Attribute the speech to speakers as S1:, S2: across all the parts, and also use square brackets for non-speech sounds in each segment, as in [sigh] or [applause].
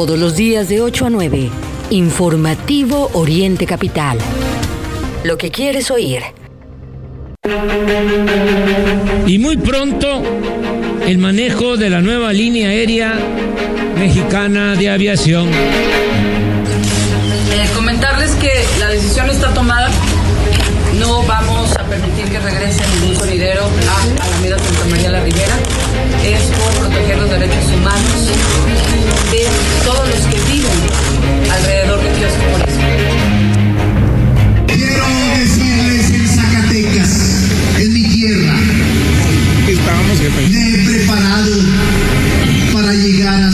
S1: Todos los días de 8 a 9. Informativo Oriente Capital. Lo que quieres oír.
S2: Y muy pronto, el manejo de la nueva línea aérea mexicana de aviación.
S3: Eh, comentarles que la decisión está tomada. No vamos a permitir que regrese ningún sonidero a Alameda Santa María la Ribera.
S4: Llegar hasta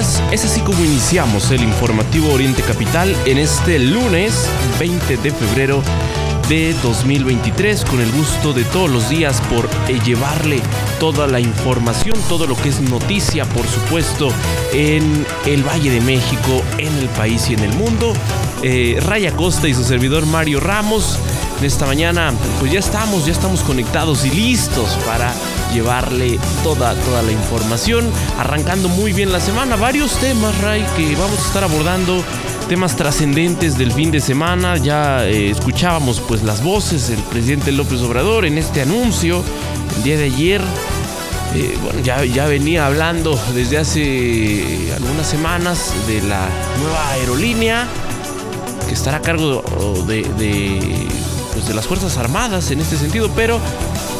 S5: Es así como iniciamos el informativo Oriente Capital en este lunes 20 de febrero de 2023 con el gusto de todos los días por eh, llevarle toda la información, todo lo que es noticia, por supuesto, en el Valle de México, en el país y en el mundo. Eh, Raya Costa y su servidor Mario Ramos. En esta mañana, pues ya estamos, ya estamos conectados y listos para llevarle toda, toda la información. Arrancando muy bien la semana, varios temas, Ray, que vamos a estar abordando. Temas trascendentes del fin de semana. Ya eh, escuchábamos pues las voces del presidente López Obrador en este anuncio el día de ayer. Eh, bueno, ya, ya venía hablando desde hace algunas semanas de la nueva aerolínea que estará a cargo de, de, pues, de las Fuerzas Armadas en este sentido, pero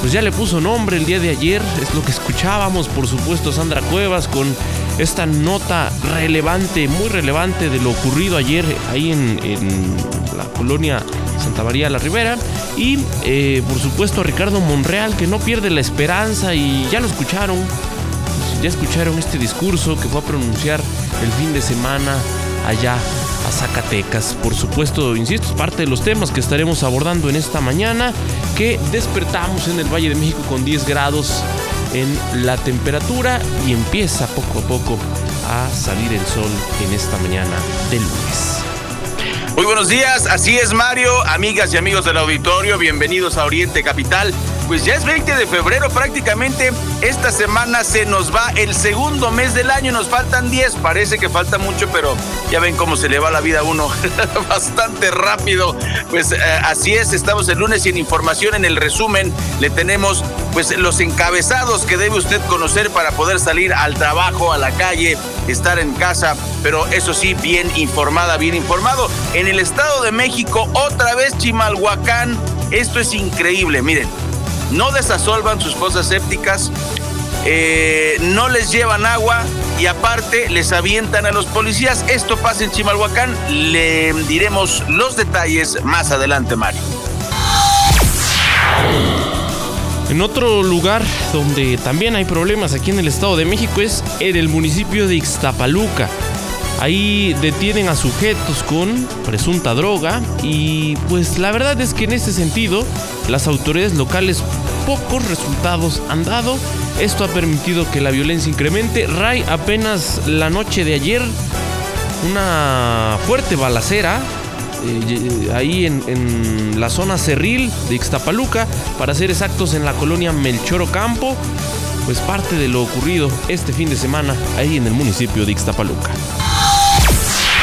S5: pues ya le puso nombre el día de ayer, es lo que escuchábamos, por supuesto, Sandra Cuevas con esta nota relevante, muy relevante de lo ocurrido ayer ahí en, la colonia Santa María la Ribera. Y eh, por supuesto a Ricardo Monreal, que no pierde la esperanza y ya lo escucharon, ya escucharon este discurso que fue a pronunciar el fin de semana allá a Zacatecas. Por supuesto, insisto, es parte de los temas que estaremos abordando en esta mañana, que despertamos en el Valle de México con 10 grados en la temperatura y empieza poco a poco a salir el sol en esta mañana de lunes.
S6: Muy buenos días, así es Mario, amigas y amigos del auditorio, bienvenidos a Oriente Capital. Pues ya es 20 de febrero prácticamente, esta semana se nos va el segundo mes del año, nos faltan 10, parece que falta mucho, pero ya ven cómo se le va la vida a uno [laughs] bastante rápido. Pues eh, así es, estamos el lunes y en información en el resumen le tenemos pues los encabezados que debe usted conocer para poder salir al trabajo, a la calle, estar en casa, pero eso sí, bien informada, bien informado. En el Estado de México, otra vez Chimalhuacán, esto es increíble, miren, no desasolvan sus fosas sépticas, eh, no les llevan agua y aparte les avientan a los policías. Esto pasa en Chimalhuacán, le diremos los detalles más adelante, Mario.
S5: En otro lugar donde también hay problemas aquí en el Estado de México es en el municipio de Ixtapaluca. Ahí detienen a sujetos con presunta droga y pues la verdad es que en este sentido las autoridades locales pocos resultados han dado. Esto ha permitido que la violencia incremente. Ray apenas la noche de ayer una fuerte balacera eh, ahí en, la zona cerril de Ixtapaluca, para ser exactos en la colonia Melchor Ocampo, pues parte de lo ocurrido este fin de semana ahí en el municipio de Ixtapaluca.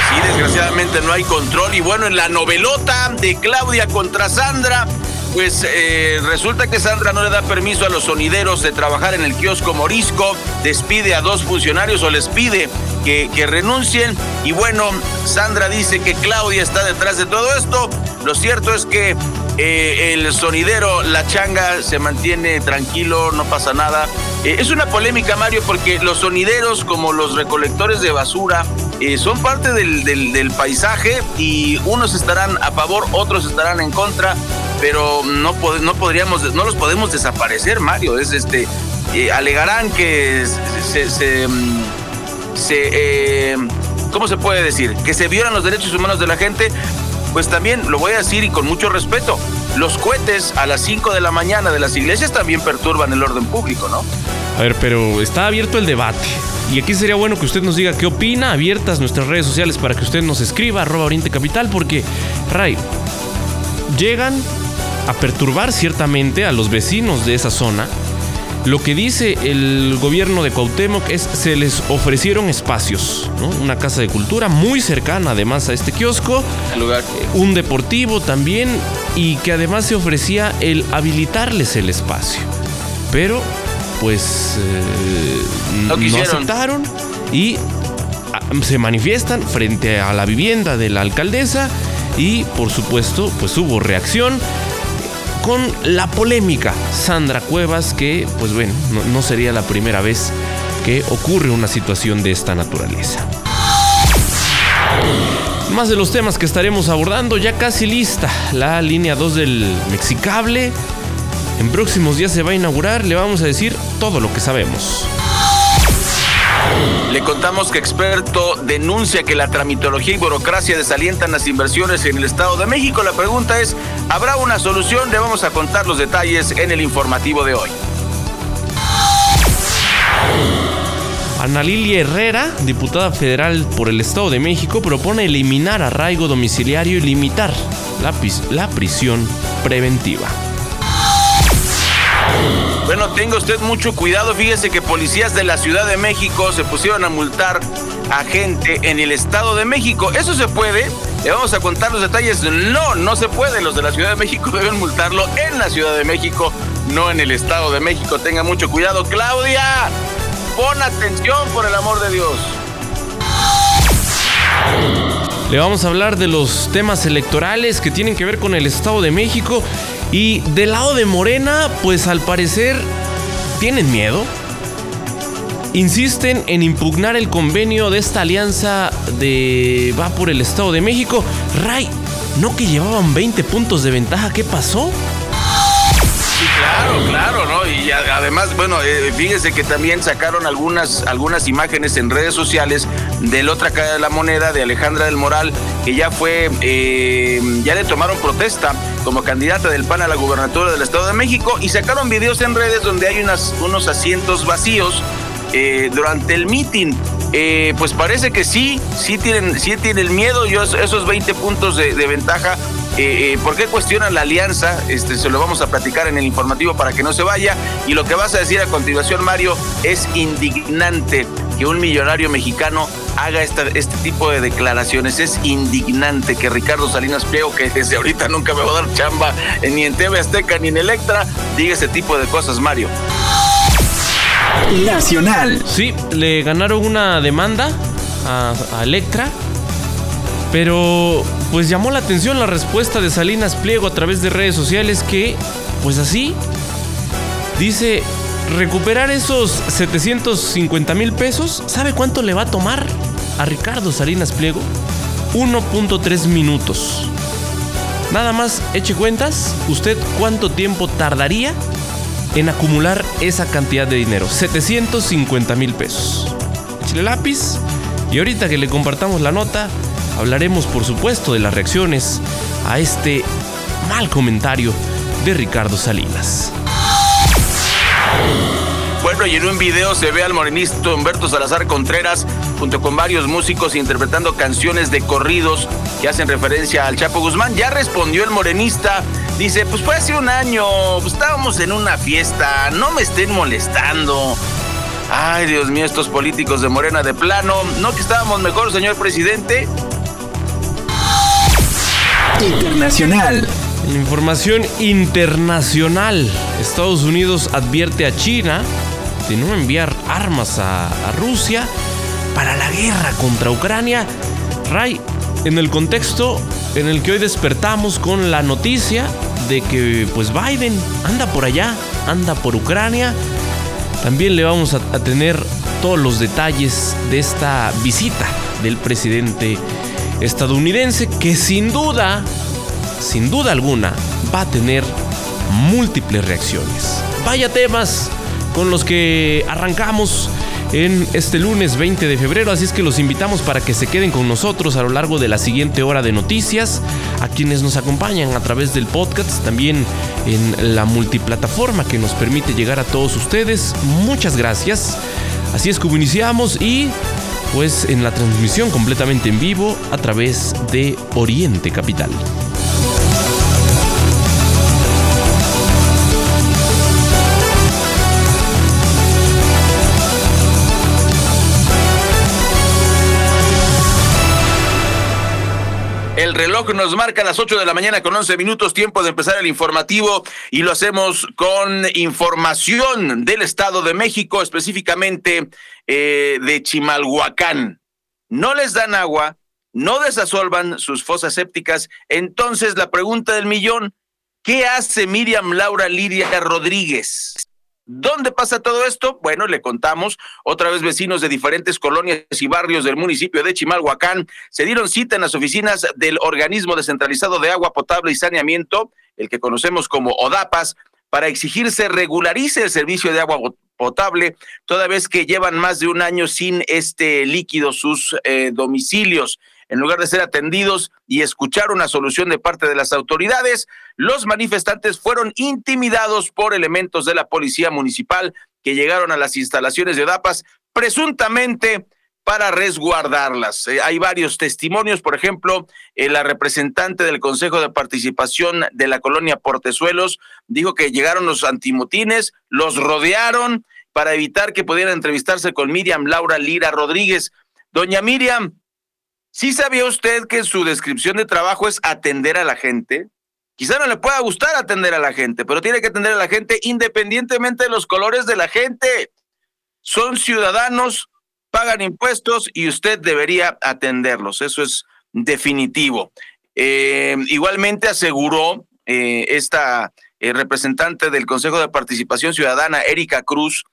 S6: Sí, desgraciadamente no hay control y bueno, en la novelota de Claudia contra Sandra, pues eh, resulta que Sandra no le da permiso a los sonideros de trabajar en el kiosco Morisco, despide a dos funcionarios o les pide que, que, renuncien. Y bueno, Sandra dice que Claudia está detrás de todo esto. Lo cierto es que eh, el sonidero La Changa se mantiene tranquilo, no pasa nada. Eh, es una polémica, Mario, porque los sonideros, como los recolectores de basura, son parte del, del, paisaje y unos estarán a favor, otros estarán en contra, pero no, no podríamos, no los podemos desaparecer, Mario. Es este, alegarán que se, se se, eh, ¿cómo se puede decir? Que se violan los derechos humanos de la gente, pues también lo voy a decir y con mucho respeto, los cohetes a las 5 de la mañana de las iglesias también perturban el orden público, ¿no?
S5: A ver, pero está abierto el debate. Y aquí sería bueno que usted nos diga qué opina, abiertas nuestras redes sociales para que usted nos escriba, arroba Oriente Capital, porque, Ray, llegan a perturbar ciertamente a los vecinos de esa zona. Lo que dice el gobierno de Cuauhtémoc es se les ofrecieron espacios, ¿no? una casa de cultura muy cercana además a este kiosco,
S6: lugar.
S5: un deportivo también y que además se ofrecía el habilitarles el espacio. Pero pues eh,
S6: No
S5: no, aceptaron y ah, se manifiestan frente a la vivienda de la alcaldesa y por supuesto pues hubo reacción con la polémica Sandra Cuevas que pues bueno no, no sería la primera vez que ocurre una situación de esta naturaleza. Más de los temas que estaremos abordando, ya casi lista la línea 2 del Mexicable. En próximos días se va a inaugurar, le vamos a decir todo lo que sabemos.
S6: Le contamos que experto denuncia que la tramitología y burocracia desalientan las inversiones en el Estado de México. La pregunta es, ¿habrá una solución? Le vamos a contar los detalles en el informativo de hoy.
S5: Ana Lilia Herrera, diputada federal por el Estado de México, propone eliminar arraigo domiciliario y limitar la, la prisión preventiva.
S6: Bueno, tenga usted mucho cuidado. Fíjese que policías de la Ciudad de México se pusieron a multar a gente en el Estado de México. ¿Eso se puede? Le vamos a contar los detalles. No, no se puede. Los de la Ciudad de México [laughs] deben multarlo en la Ciudad de México, no en el Estado de México. Tenga mucho cuidado. Claudia, pon atención por el amor de Dios.
S5: Le vamos a hablar de los temas electorales que tienen que ver con el Estado de México. Y del lado de Morena, pues al parecer tienen miedo. Insisten en impugnar el convenio de esta alianza de Va por el Estado de México. Ray, ¿no que llevaban 20 puntos de ventaja? ¿Qué pasó?
S6: Sí, claro, claro, ¿no? Y además, bueno, eh, fíjese que también sacaron algunas, algunas imágenes en redes sociales de la otra cara de la moneda, de Alejandra del Moral, que ya fue, eh, ya le tomaron protesta como candidata del PAN a la gubernatura del Estado de México y sacaron videos en redes donde hay unas, unos asientos vacíos eh, durante el meeting. Eh, pues parece que sí, sí tienen, sí tienen miedo. Yo es- esos 20 puntos de, ventaja. eh, ¿Por qué cuestionan la alianza? Este, se lo vamos a platicar en el informativo para que no se vaya. Y lo que vas a decir a continuación, Mario, es indignante que un millonario mexicano haga esta, este tipo de declaraciones. Es indignante que Ricardo Salinas Pliego, que desde ahorita nunca me va a dar chamba eh, ni en TV Azteca ni en Electra, diga ese tipo de cosas, Mario.
S7: Nacional.
S5: Sí, le ganaron una demanda a, a Electra, pero pues llamó la atención la respuesta de Salinas Pliego a través de redes sociales que, pues así, dice, recuperar esos 750 mil pesos, ¿sabe cuánto le va a tomar a Ricardo Salinas Pliego? 1.3 minutos. Nada más eche cuentas, ¿usted cuánto tiempo tardaría en acumular esa cantidad de dinero? 750 mil pesos. Échale lápiz y ahorita que le compartamos la nota, hablaremos por supuesto de las reacciones a este mal comentario de Ricardo Salinas.
S6: Bueno, y en un video se ve al morenista Humberto Salazar Contreras junto con varios músicos interpretando canciones de corridos que hacen referencia al Chapo Guzmán. Ya respondió el morenista, dice, pues fue hace un año, pues estábamos en una fiesta, no me estén molestando. Ay, Dios mío, estos políticos de Morena de plano, ¿no que estábamos mejor, señor presidente?
S7: Internacional.
S5: Información internacional, Estados Unidos advierte a China de no enviar armas a, Rusia para la guerra contra Ucrania. Ray, en el contexto en el que hoy despertamos con la noticia de que pues Biden anda por allá, anda por Ucrania, también le vamos a tener todos los detalles de esta visita del presidente estadounidense que sin duda sin duda alguna, va a tener múltiples reacciones. Vaya temas con los que arrancamos en este lunes 20 de febrero, así es que los invitamos para que se queden con nosotros a lo largo de la siguiente hora de noticias, a quienes nos acompañan a través del podcast, también en la multiplataforma que nos permite llegar a todos ustedes. Muchas gracias. Así es como iniciamos y pues en la transmisión completamente en vivo a través de Oriente Capital.
S6: Reloj nos marca las 8 de la mañana con 11 minutos, tiempo de empezar el informativo y lo hacemos con información del Estado de México, específicamente eh, de Chimalhuacán. No les dan agua, no desasolvan sus fosas sépticas. Entonces la pregunta del millón, ¿qué hace Miriam Laura Lidia Rodríguez? ¿Dónde pasa todo esto? Bueno, le contamos. Otra vez vecinos de diferentes colonias y barrios del municipio de Chimalhuacán se dieron cita en las oficinas del Organismo Descentralizado de Agua Potable y Saneamiento, el que conocemos como ODAPAS, para exigir se regularice el servicio de agua potable, toda vez que llevan más de un año sin este líquido sus eh, domicilios en lugar de ser atendidos y escuchar una solución de parte de las autoridades, los manifestantes fueron intimidados por elementos de la policía municipal que llegaron a las instalaciones de ODAPAS presuntamente para resguardarlas. Eh, hay varios testimonios, por ejemplo, eh, la representante del Consejo de Participación de la colonia Portezuelos dijo que llegaron los antimotines, los rodearon para evitar que pudieran entrevistarse con Miriam Laura Lira Rodríguez. Doña Miriam, ¿Sí sabía usted que su descripción de trabajo es atender a la gente? Quizá no le pueda gustar atender a la gente, pero tiene que atender a la gente independientemente de los colores de la gente. Son ciudadanos, pagan impuestos y usted debería atenderlos. Eso es definitivo. Eh, igualmente aseguró eh, esta eh, representante del Consejo de Participación Ciudadana, Erika Cruz,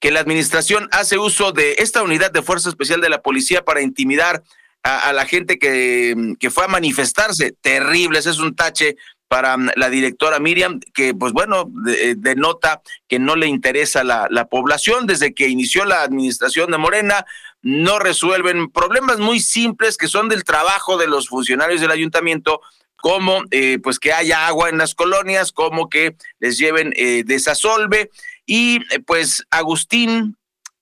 S6: que la administración hace uso de esta unidad de fuerza especial de la policía para intimidar a, la gente que, que, fue a manifestarse. Terrible, ese es un tache para mm, la directora Miriam, que pues bueno, eh, denota que no le interesa la, la población desde que inició la administración de Morena, no resuelven problemas muy simples que son del trabajo de los funcionarios del ayuntamiento, como eh, pues que haya agua en las colonias, como que les lleven eh, desasolve. Y pues Agustín,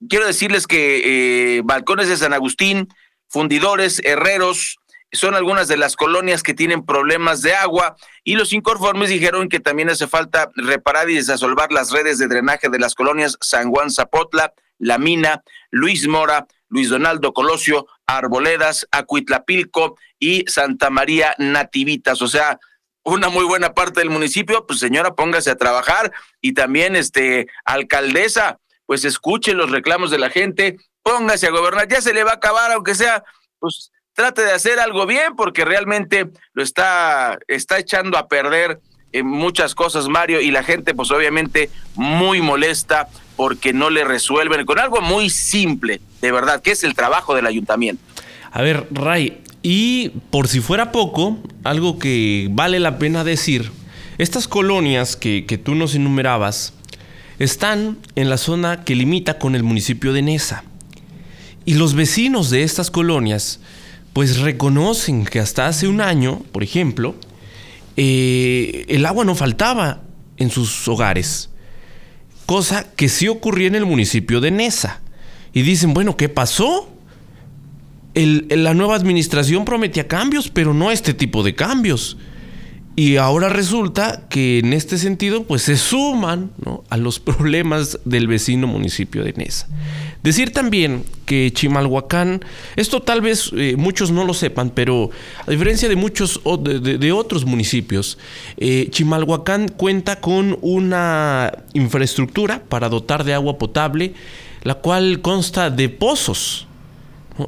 S6: quiero decirles que Balcones de San Agustín, fundidores, herreros, son algunas de las colonias que tienen problemas de agua y los inconformes dijeron que también hace falta reparar y desasolvar las redes de drenaje de las colonias San Juan Zapotla, La Mina, Luis Mora, Luis Donaldo Colosio, Arboledas, Acuitlapilco y Santa María Nativitas. O sea, una muy buena parte del municipio, pues señora, póngase a trabajar y también este alcaldesa, pues escuche los reclamos de la gente póngase a gobernar, ya se le va a acabar, aunque sea, pues trate de hacer algo bien, porque realmente lo está, está echando a perder en muchas cosas, Mario, y la gente, pues obviamente, muy molesta porque no le resuelven con algo muy simple, de verdad, que es el trabajo del ayuntamiento.
S5: A ver, Ray, y por si fuera poco, algo que vale la pena decir, estas colonias que, que tú nos enumerabas están en la zona que limita con el municipio de Nesa. Y los vecinos de estas colonias pues reconocen que hasta hace un año, por ejemplo, eh, el agua no faltaba en sus hogares, cosa que sí ocurría en el municipio de Nesa. Y dicen, bueno, ¿qué pasó? la nueva administración prometía cambios, pero no este tipo de cambios. Y ahora resulta que en este sentido, pues se suman a los [laughs] problemas del vecino municipio de Nesa. Decir también que Chimalhuacán, esto tal vez eh, muchos no lo sepan, pero a diferencia de muchos de, otros municipios, eh, Chimalhuacán cuenta con una infraestructura para dotar de agua potable, la cual consta de pozos.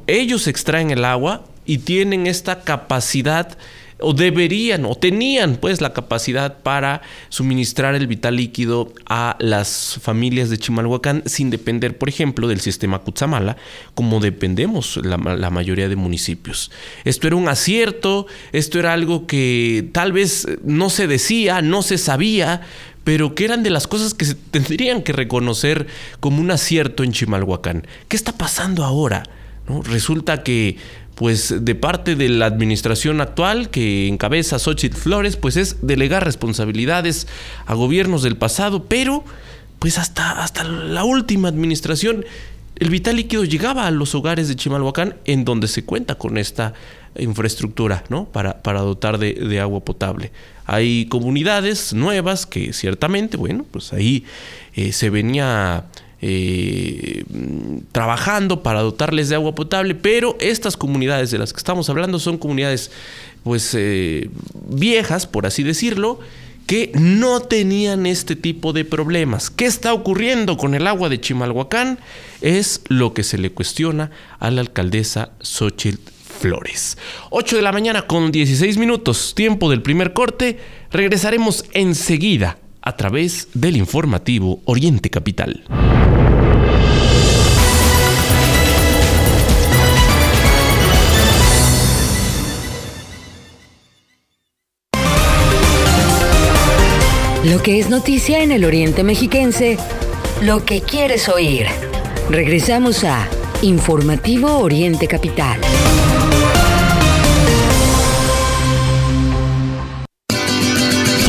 S5: Ellos extraen el agua y tienen esta capacidad o deberían o tenían pues la capacidad para suministrar el vital líquido a las familias de Chimalhuacán sin depender, por ejemplo, del sistema Cutzamala, como dependemos la, mayoría de municipios. Esto era un acierto, esto era algo que tal vez no se decía, no se sabía, pero que eran de las cosas que se tendrían que reconocer como un acierto en Chimalhuacán. ¿Qué está pasando ahora? Resulta que pues de parte de la administración actual que encabeza Xochitl Flores, pues es delegar responsabilidades a gobiernos del pasado, pero pues hasta, hasta la última administración el vital líquido llegaba a los hogares de Chimalhuacán en donde se cuenta con esta infraestructura ¿no? para, para dotar de, agua potable. Hay comunidades nuevas que ciertamente, bueno, pues ahí eh, se venía eh, trabajando para dotarles de agua potable, pero estas comunidades de las que estamos hablando son comunidades pues eh, viejas, por así decirlo, que no tenían este tipo de problemas. ¿Qué está ocurriendo con el agua de Chimalhuacán? Es lo que se le cuestiona a la alcaldesa Xochitl Flores. 8 de la mañana con 16 minutos, tiempo del primer corte. Regresaremos enseguida a través del informativo Oriente Capital.
S1: Lo que es noticia en el Oriente Mexiquense, lo que quieres oír. Regresamos a Informativo Oriente Capital.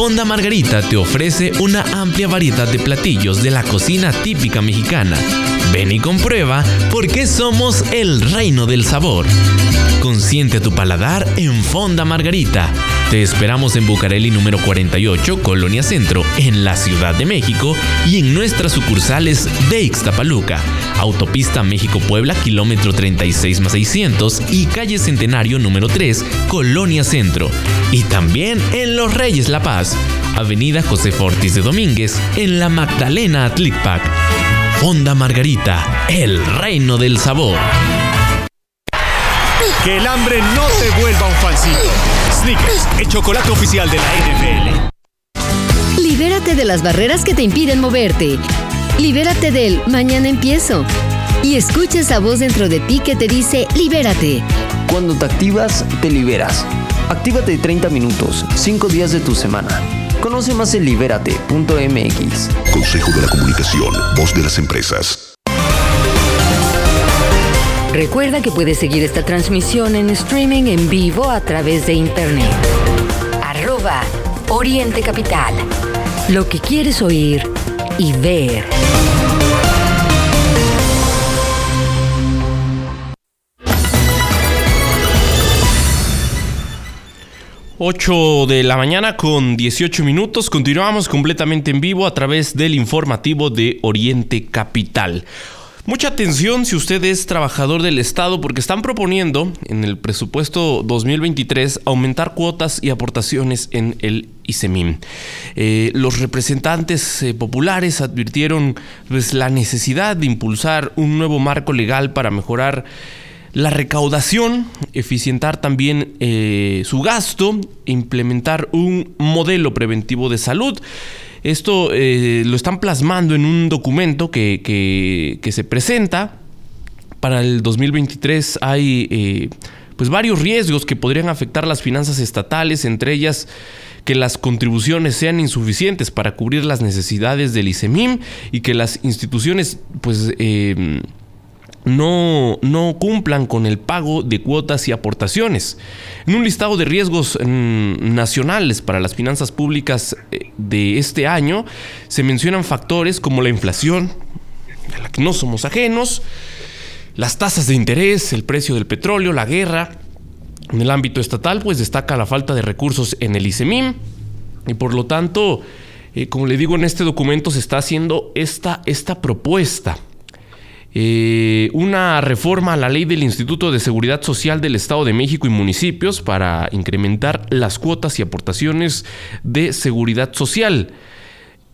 S8: Fonda Margarita te ofrece una amplia variedad de platillos de la cocina típica mexicana. Ven y comprueba por qué somos el reino del sabor. Consiente tu paladar en Fonda Margarita. Te esperamos en Bucareli número 48, Colonia Centro, en la Ciudad de México y en nuestras sucursales de Ixtapaluca, Autopista México-Puebla, kilómetro 36 más 600 y calle Centenario número 3, Colonia Centro. Y también en Los Reyes La Paz, Avenida José Fortis de Domínguez, en la Magdalena Atlicpac. Fonda Margarita, el reino del sabor.
S9: Que el hambre no te vuelva un falsito. Snickers, el chocolate oficial de la NFL.
S10: Libérate de las barreras que te impiden moverte. Libérate del mañana empiezo. Y escucha esa voz dentro de ti que te dice libérate.
S11: Cuando te activas, te liberas. Actívate 30 minutos, 5 días de tu semana. Conoce más en libérate.mx.
S12: Consejo de la Comunicación, voz de las empresas.
S1: Recuerda que puedes seguir esta transmisión en streaming en vivo a través de internet. Arroba Oriente Capital. Lo que quieres oír y ver.
S5: ...8 de la mañana con 18 minutos... ...continuamos completamente en vivo... ...a través del informativo de Oriente Capital... Mucha atención si usted es trabajador del Estado porque están proponiendo en el presupuesto 2023 aumentar cuotas y aportaciones en el ISEMIM. Eh, los representantes eh, populares advirtieron pues, la necesidad de impulsar un nuevo marco legal para mejorar la recaudación, eficientar también eh, su gasto, implementar un modelo preventivo de salud. Esto eh, lo están plasmando en un documento que, se presenta. Para el 2023 hay eh, pues varios riesgos que podrían afectar las finanzas estatales, entre ellas que las contribuciones sean insuficientes para cubrir las necesidades del ISEMIM y que las instituciones pues eh, no, no, cumplan con el pago de cuotas y aportaciones. En un listado de riesgos mm, nacionales para las finanzas públicas eh, de este año se mencionan factores como la inflación, a la que no somos ajenos, las tasas de interés, el precio del petróleo, la guerra. En el ámbito estatal, pues destaca la falta de recursos en el ISEMIM y por lo tanto, eh, como le digo, en este documento se está haciendo esta, esta propuesta eh, una reforma a la ley del Instituto de Seguridad Social del Estado de México y municipios para incrementar las cuotas y aportaciones de seguridad social.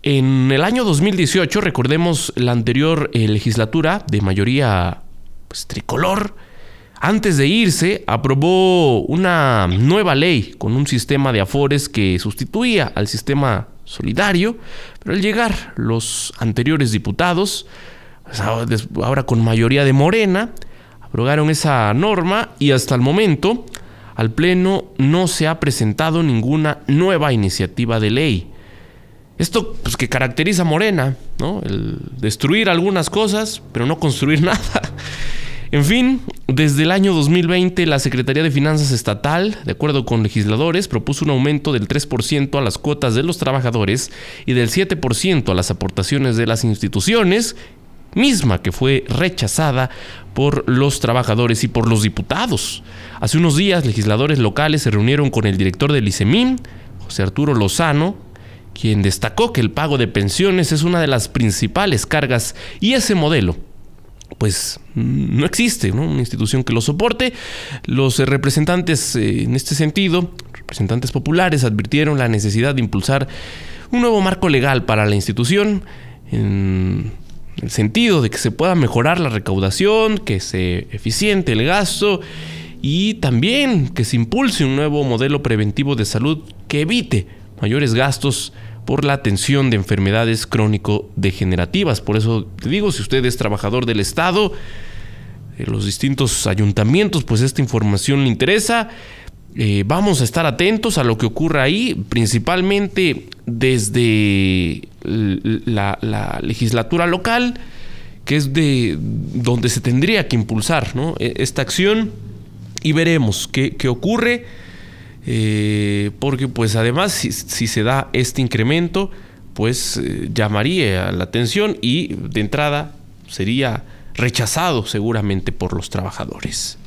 S5: En el año 2018, recordemos la anterior eh, legislatura de mayoría pues, tricolor, antes de irse, aprobó una nueva ley con un sistema de afores que sustituía al sistema solidario, pero al llegar los anteriores diputados, ahora con mayoría de Morena, abrogaron esa norma y hasta el momento al Pleno no se ha presentado ninguna nueva iniciativa de ley. Esto pues, que caracteriza a Morena, ¿no? El destruir algunas cosas, pero no construir [laughs] nada. En fin, desde el año 2020 la Secretaría de Finanzas Estatal, de acuerdo con legisladores, propuso un aumento del 3% a las cuotas de los trabajadores y del 7% a las aportaciones de las instituciones, misma que fue rechazada por los trabajadores y por los diputados. Hace unos días legisladores locales se reunieron con el director del ICEMIN, José Arturo Lozano, quien destacó que el pago de pensiones es una de las principales cargas y ese modelo pues no existe una institución que lo soporte. Los representantes eh, en este sentido, representantes populares, advirtieron la necesidad de impulsar un nuevo marco legal para la institución el sentido de que se pueda mejorar la recaudación, que se eficiente el gasto y también que se impulse un nuevo modelo preventivo de salud que evite mayores gastos por la atención de enfermedades crónico-degenerativas. Por eso te digo, si usted es trabajador del Estado, de los distintos ayuntamientos, pues esta información le interesa. Eh, vamos a estar atentos a lo que ocurra ahí, principalmente desde la, legislatura local, que es de donde se tendría que impulsar e, esta acción y veremos qué, ocurre. Eh, porque pues además si, se da este incremento, pues eh, llamaría la atención y de entrada sería rechazado seguramente por los trabajadores.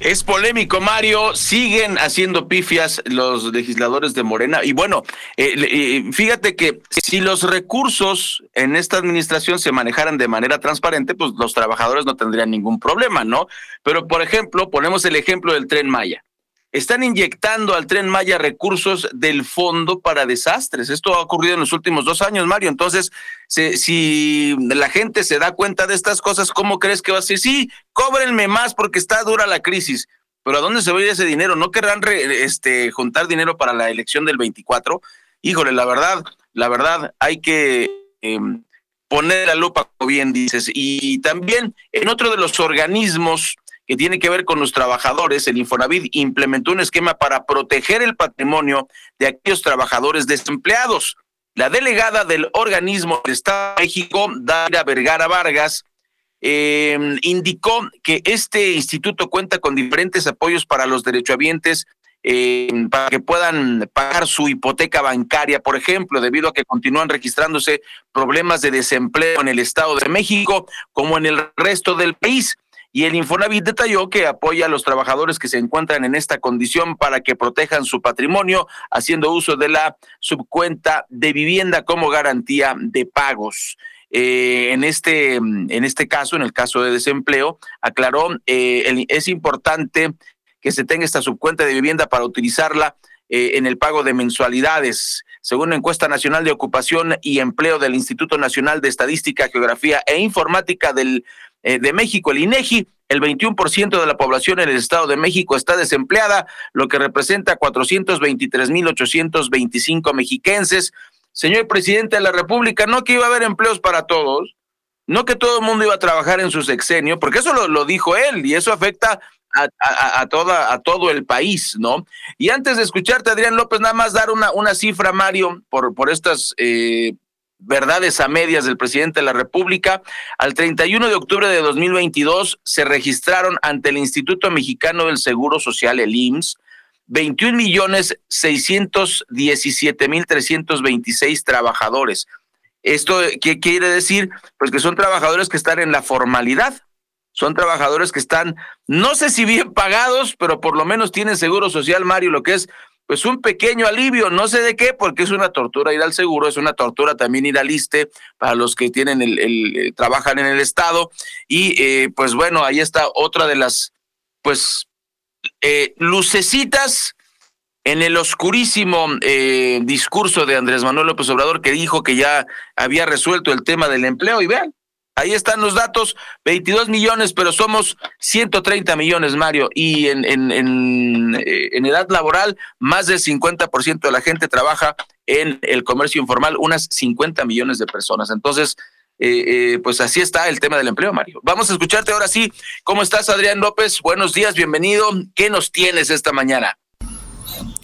S6: Es polémico, Mario. Siguen haciendo pifias los legisladores de Morena. Y bueno, eh, fíjate que si los recursos en esta administración se manejaran de manera transparente, pues los trabajadores no tendrían ningún problema, ¿no? Pero, por ejemplo, ponemos el ejemplo del tren Maya están inyectando al tren Maya recursos del fondo para desastres. Esto ha ocurrido en los últimos dos años, Mario. Entonces, si la gente se da cuenta de estas cosas, ¿cómo crees que va a ser? Sí, cóbrenme más porque está dura la crisis. Pero ¿a dónde se va a ir ese dinero? ¿No querrán este, juntar dinero para la elección del 24? Híjole, la verdad, la verdad, hay que em, poner la lupa, como bien dices. Y también en otro de los organismos que tiene que ver con los trabajadores, el Infonavit implementó un esquema para proteger el patrimonio de aquellos trabajadores desempleados. La delegada del organismo del Estado de México, Daira Vergara Vargas, em, indicó que este instituto cuenta con diferentes apoyos para los derechohabientes em, para que puedan pagar su hipoteca bancaria, por ejemplo, debido a que continúan registrándose problemas de desempleo en el Estado de México como en el resto del país. Y el Infonavit detalló que apoya a los trabajadores que se encuentran en esta condición para que protejan su patrimonio, haciendo uso de la subcuenta de vivienda como garantía de pagos. Eh, en, este, en este caso, en el caso de desempleo, aclaró, eh, es importante que se tenga esta subcuenta de vivienda para utilizarla eh, en el pago de mensualidades. Según la encuesta nacional de ocupación y empleo del Instituto Nacional de Estadística, Geografía e Informática del de México, el INEGI, el 21% de la población en el Estado de México está desempleada, lo que representa 423.825 mexiquenses. Señor presidente de la República, no que iba a haber empleos para todos, no que todo el mundo iba a trabajar en su sexenio, porque eso lo, dijo él y eso afecta a, toda, a todo el país, ¿no? Y antes de escucharte, Adrián López, nada más dar una, una cifra, Mario, por, por estas eh, verdades a medias del presidente de la República. Al 31 de octubre de 2022 se registraron ante el Instituto Mexicano del Seguro Social, el IMSS, 21 millones 617 mil 326 trabajadores. ¿Esto qué quiere decir? Pues que son trabajadores que están en la formalidad, son trabajadores que están, no sé si bien pagados, pero por lo menos tienen seguro social, Mario, lo que es pues un pequeño alivio, no sé de qué, porque es una tortura ir al seguro, es una tortura también ir al ISTE para los que tienen el, eh, trabajan en el Estado. Y eh, pues bueno, ahí está otra de las, pues, eh, lucecitas en el oscurísimo discurso de Andrés Manuel López Obrador que dijo que ya había resuelto el tema del empleo. Y vean, Ahí están los datos, 22 millones, pero somos 130 millones, Mario. Y en, en, en, eh, edad laboral, más del 50% de la gente trabaja en el comercio informal, unas 50 millones de personas. Entonces, eh, eh, pues así está el tema del empleo, Mario. Vamos a escucharte ahora sí. ¿Cómo estás, Adrián López? Buenos días, bienvenido. ¿Qué nos tienes esta mañana?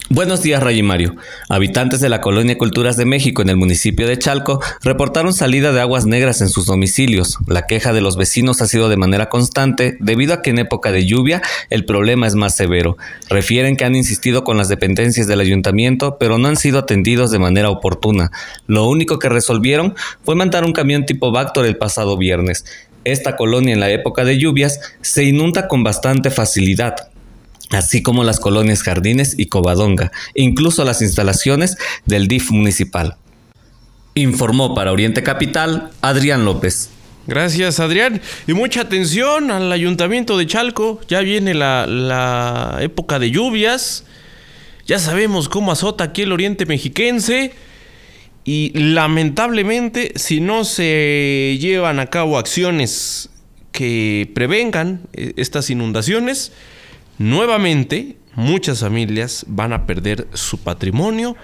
S13: Buenos días, Ray y Mario. Habitantes de la colonia Culturas de México en el municipio de Chalco reportaron salida de aguas negras en sus domicilios. La queja de los vecinos ha sido de manera constante debido a que en época de lluvia el problema es más severo. Refieren que han insistido con las dependencias del ayuntamiento, pero no han sido atendidos de manera oportuna. Lo único que resolvieron fue mandar un camión tipo Bactor el pasado viernes. Esta colonia en la época de lluvias se inunda con bastante facilidad, así como las colonias Jardines y Covadonga, incluso las instalaciones del DIF municipal. Informó para Oriente Capital Adrián López.
S5: Gracias, Adrián. Y mucha atención al ayuntamiento de Chalco. Ya viene la, la, época de lluvias. Ya sabemos cómo azota aquí el oriente mexiquense. Y lamentablemente, si no se llevan a cabo acciones que prevengan eh, estas inundaciones, nuevamente muchas familias van a perder su patrimonio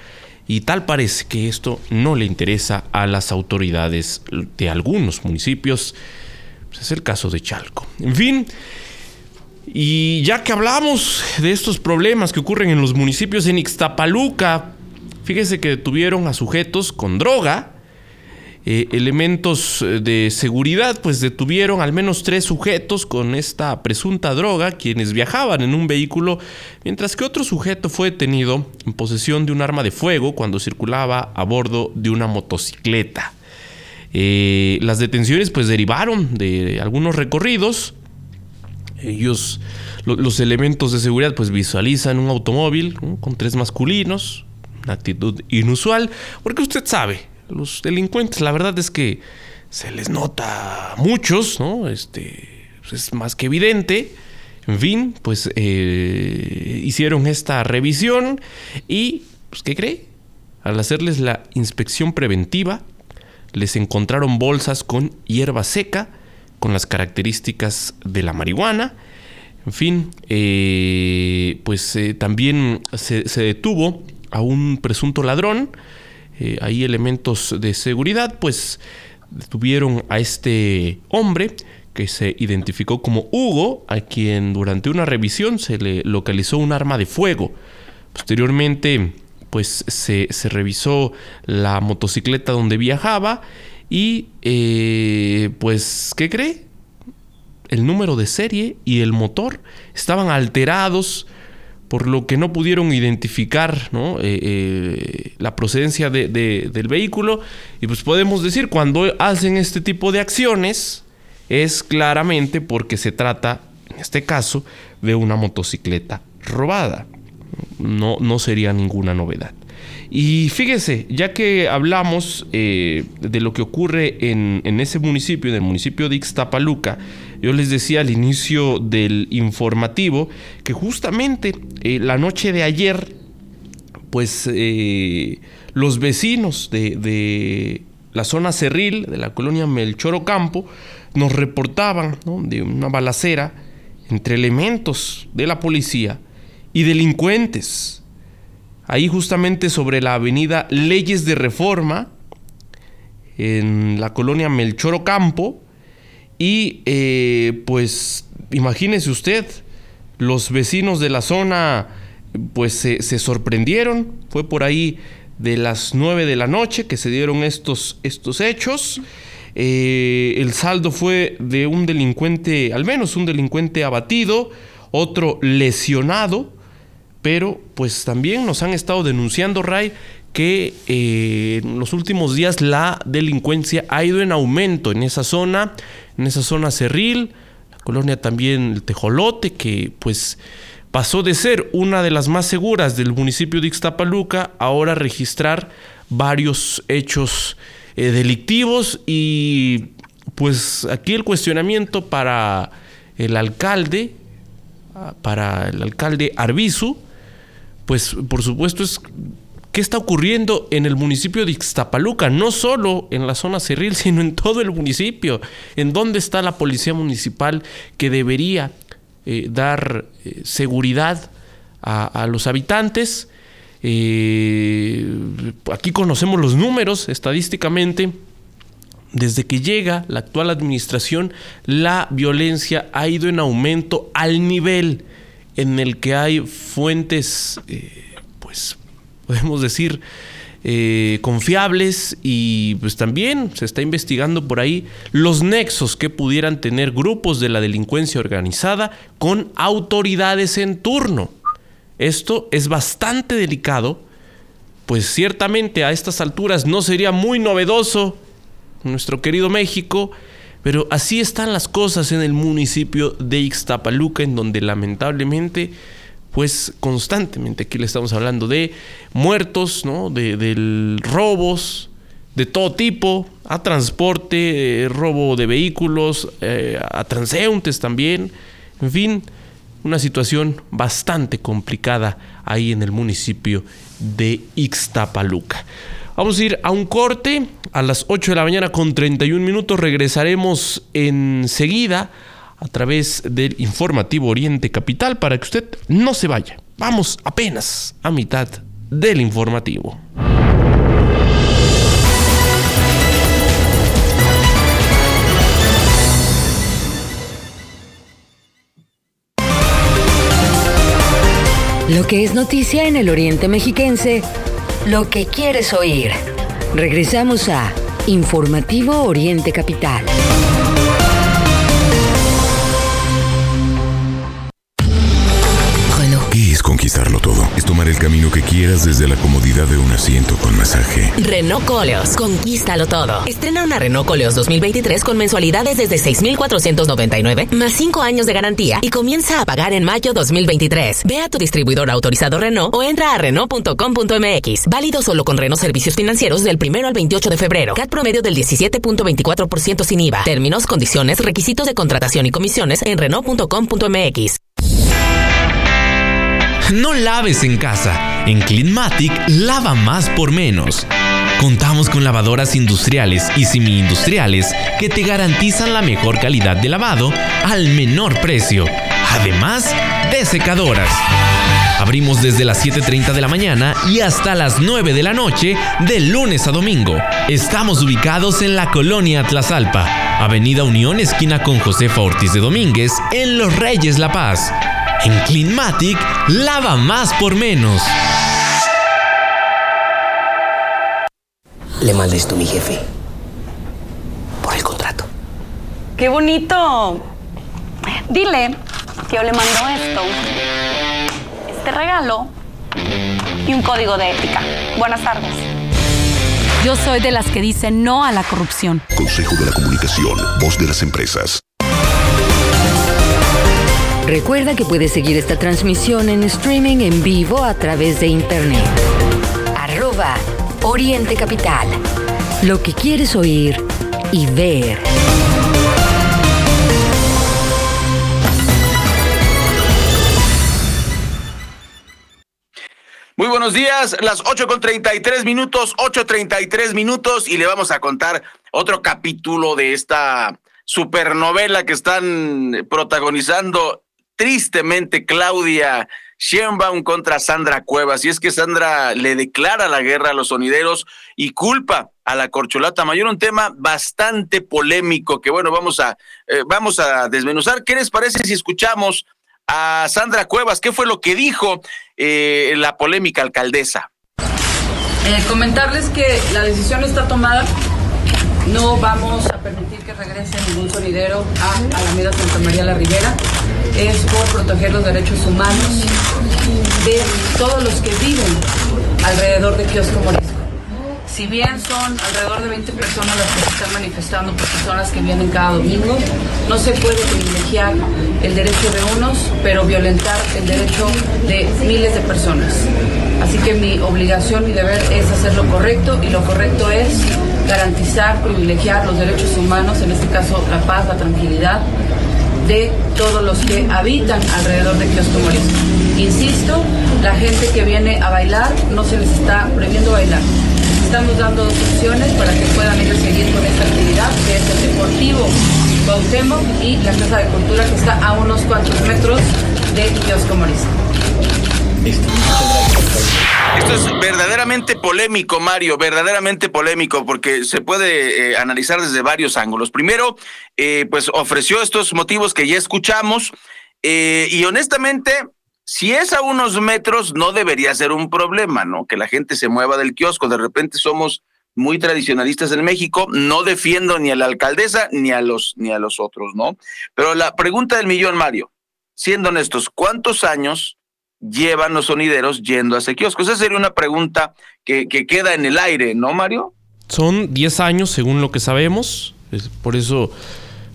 S5: y tal parece que esto no le interesa a las autoridades de algunos municipios. Pues es el caso de Chalco. En fin, y ya que hablamos de estos problemas que ocurren en los municipios en Ixtapaluca, fíjese que detuvieron a sujetos con droga eh, elementos eh, de seguridad pues detuvieron al menos tres sujetos con esta presunta droga quienes viajaban en un vehículo mientras que otro sujeto fue detenido en posesión de un arma de fuego cuando circulaba a bordo de una motocicleta. Eh, las detenciones pues derivaron de algunos recorridos. Ellos, los elementos de seguridad pues visualizan un automóvil con tres masculinos, una actitud inusual, porque usted sabe, los delincuentes, la verdad es que se les nota a muchos, ¿no? Este, pues, es más que evidente. En fin, pues eh, hicieron esta revisión y, pues, ¿qué cree? Al hacerles la inspección preventiva, les encontraron bolsas con hierba seca, con las características de la marihuana. En fin, eh, pues eh, también se, se detuvo a un presunto ladrón eh, hay elementos de seguridad, pues detuvieron a este hombre que se identificó como Hugo, a quien durante una revisión se le localizó un arma de fuego. Posteriormente, pues se, revisó la motocicleta donde viajaba y, eh, pues, ¿qué cree? El número de serie y el motor estaban alterados por lo que no pudieron identificar eh, eh, la procedencia del vehículo. Y pues podemos decir, cuando hacen este tipo de acciones, es claramente porque se trata, en este caso, de una motocicleta robada. No, no sería ninguna novedad. Y fíjese, ya que hablamos eh, de lo que ocurre en, en, ese municipio, en el municipio de Ixtapaluca, yo les decía al inicio del informativo que justamente eh, la noche de ayer, pues eh, los vecinos de, la zona Cerril, de la colonia Melchoro Campo, nos reportaban de una balacera entre elementos de la policía y delincuentes. Ahí justamente sobre la avenida Leyes de Reforma, en la colonia Melchoro Campo, y eh, pues imagínese usted, los vecinos de la zona pues se, sorprendieron, fue por ahí de las 9 de la noche que se dieron estos, estos hechos. Eh, el saldo fue de un delincuente, al menos un delincuente abatido, otro lesionado, pero pues también nos han estado denunciando, Ray, que eh, en los últimos días la delincuencia ha ido en aumento en esa zona, en esa zona cerril, la colonia también el Tejolote, que pues pasó de ser una de las más seguras del municipio de Ixtapaluca, ahora registrar varios hechos eh, delictivos y pues aquí el cuestionamiento para el alcalde, para el alcalde Arbizu, pues por supuesto es qué está ocurriendo en el municipio de Ixtapaluca, no solo en la zona cerril, [laughs] sino en todo el municipio. ¿En dónde está la policía municipal que debería eh, dar eh, seguridad a, los habitantes? Eh, aquí conocemos los números estadísticamente. Desde que llega la actual administración, la violencia ha ido en aumento al nivel en el que hay fuentes pues podemos decir, eh, confiables y pues también se está investigando por ahí los nexos que pudieran tener grupos de la delincuencia organizada con autoridades en turno. Esto es bastante delicado, pues ciertamente a estas alturas no sería muy novedoso nuestro querido México, pero así están las cosas en el municipio de Ixtapaluca, en donde lamentablemente pues constantemente aquí le estamos hablando de muertos, ¿no? de, robos de todo tipo, a transporte, eh, robo de vehículos, eh, a transeúntes también, en fin, una situación bastante complicada ahí en el municipio de Ixtapaluca. Vamos a ir a un corte a las 8 de la mañana con 31 minutos. Regresaremos enseguida a través del informativo Oriente Capital para que usted no se vaya. Vamos apenas a mitad del informativo.
S1: Lo que es noticia en el Oriente Mexiquense, lo que quieres oír. Regresamos a Informativo Oriente Capital.
S12: Conquistarlo todo. Es tomar el camino que quieras desde la comodidad de un asiento con masaje.
S14: Renault Coleos, conquístalo todo. Estrena una Renault Coleos 2023 con mensualidades desde 6,499 más 5 años de garantía y comienza a pagar en mayo 2023. Ve a tu distribuidor autorizado Renault o entra a Renault.com.mx. Válido solo con Renault Servicios Financieros del 1 al 28 de febrero. CAT promedio del 17.24% sin IVA. Términos, condiciones, requisitos de contratación y comisiones en Renault.com.mx.
S8: No laves en casa. En Cleanmatic lava más por menos. Contamos con lavadoras industriales y semi-industriales que te garantizan la mejor calidad de lavado al menor precio. Además de secadoras. Abrimos desde las 7.30 de la mañana y hasta las 9 de la noche de lunes a domingo. Estamos ubicados en la colonia Tlazalpa, Avenida Unión, esquina con Josefa Ortiz de Domínguez, en Los Reyes La Paz. En Cleanmatic, lava más por menos.
S15: Le mandé esto a mi jefe. Por el contrato.
S16: ¡Qué bonito! Dile que yo le mando esto, este regalo y un código de ética. Buenas tardes. Yo soy de las que dicen no a la corrupción.
S12: Consejo de la Comunicación, voz de las empresas.
S1: Recuerda que puedes seguir esta transmisión en streaming en vivo a través de internet. Arroba Oriente Capital. Lo que quieres oír y ver.
S6: Muy buenos días, las 8 con 33 minutos, 8.33 minutos y le vamos a contar otro capítulo de esta supernovela que están protagonizando tristemente Claudia Sheinbaum contra Sandra Cuevas. Y es que Sandra le declara la guerra a los sonideros y culpa a la corcholata mayor, un tema bastante polémico que bueno, vamos a, eh, vamos a desmenuzar. ¿Qué les parece si escuchamos a Sandra Cuevas? ¿Qué fue lo que dijo eh, la polémica alcaldesa?
S3: Eh, comentarles que la decisión está tomada no vamos a permitir que regrese ningún sonidero a Alameda Santa María la Ribera. Es por proteger los derechos humanos de todos los que viven alrededor de Kiosco Morisco. Si bien son alrededor de 20 personas las que se están manifestando, porque son las que vienen cada domingo, no se puede privilegiar el derecho de unos, pero violentar el derecho de miles de personas. Así que mi obligación, mi deber es hacer lo correcto y lo correcto es garantizar, privilegiar los derechos humanos, en este caso la paz, la tranquilidad de todos los que habitan alrededor de Kiosco Morisco. Insisto, la gente que viene a bailar no se les está prohibiendo bailar. Estamos dando dos opciones para que puedan a seguir con esta actividad, que es el Deportivo Bautemo y la Casa de Cultura que está a unos cuantos metros de Kiosco Morisco.
S6: Esto es verdaderamente polémico, Mario, verdaderamente polémico, porque se puede eh, analizar desde varios ángulos. Primero, eh, pues ofreció estos motivos que ya escuchamos, eh, y honestamente, Si es a unos metros, no debería ser un problema, ¿no? Que la gente se mueva del kiosco. De repente somos muy tradicionalistas en México. No defiendo ni a la alcaldesa ni a los, ni a los otros, ¿no? Pero la pregunta del millón, Mario, siendo honestos, ¿cuántos años llevan los sonideros yendo a ese kiosco? Esa sería una pregunta que, que queda en el aire, ¿no, Mario?
S5: Son 10 años según lo que sabemos. por eso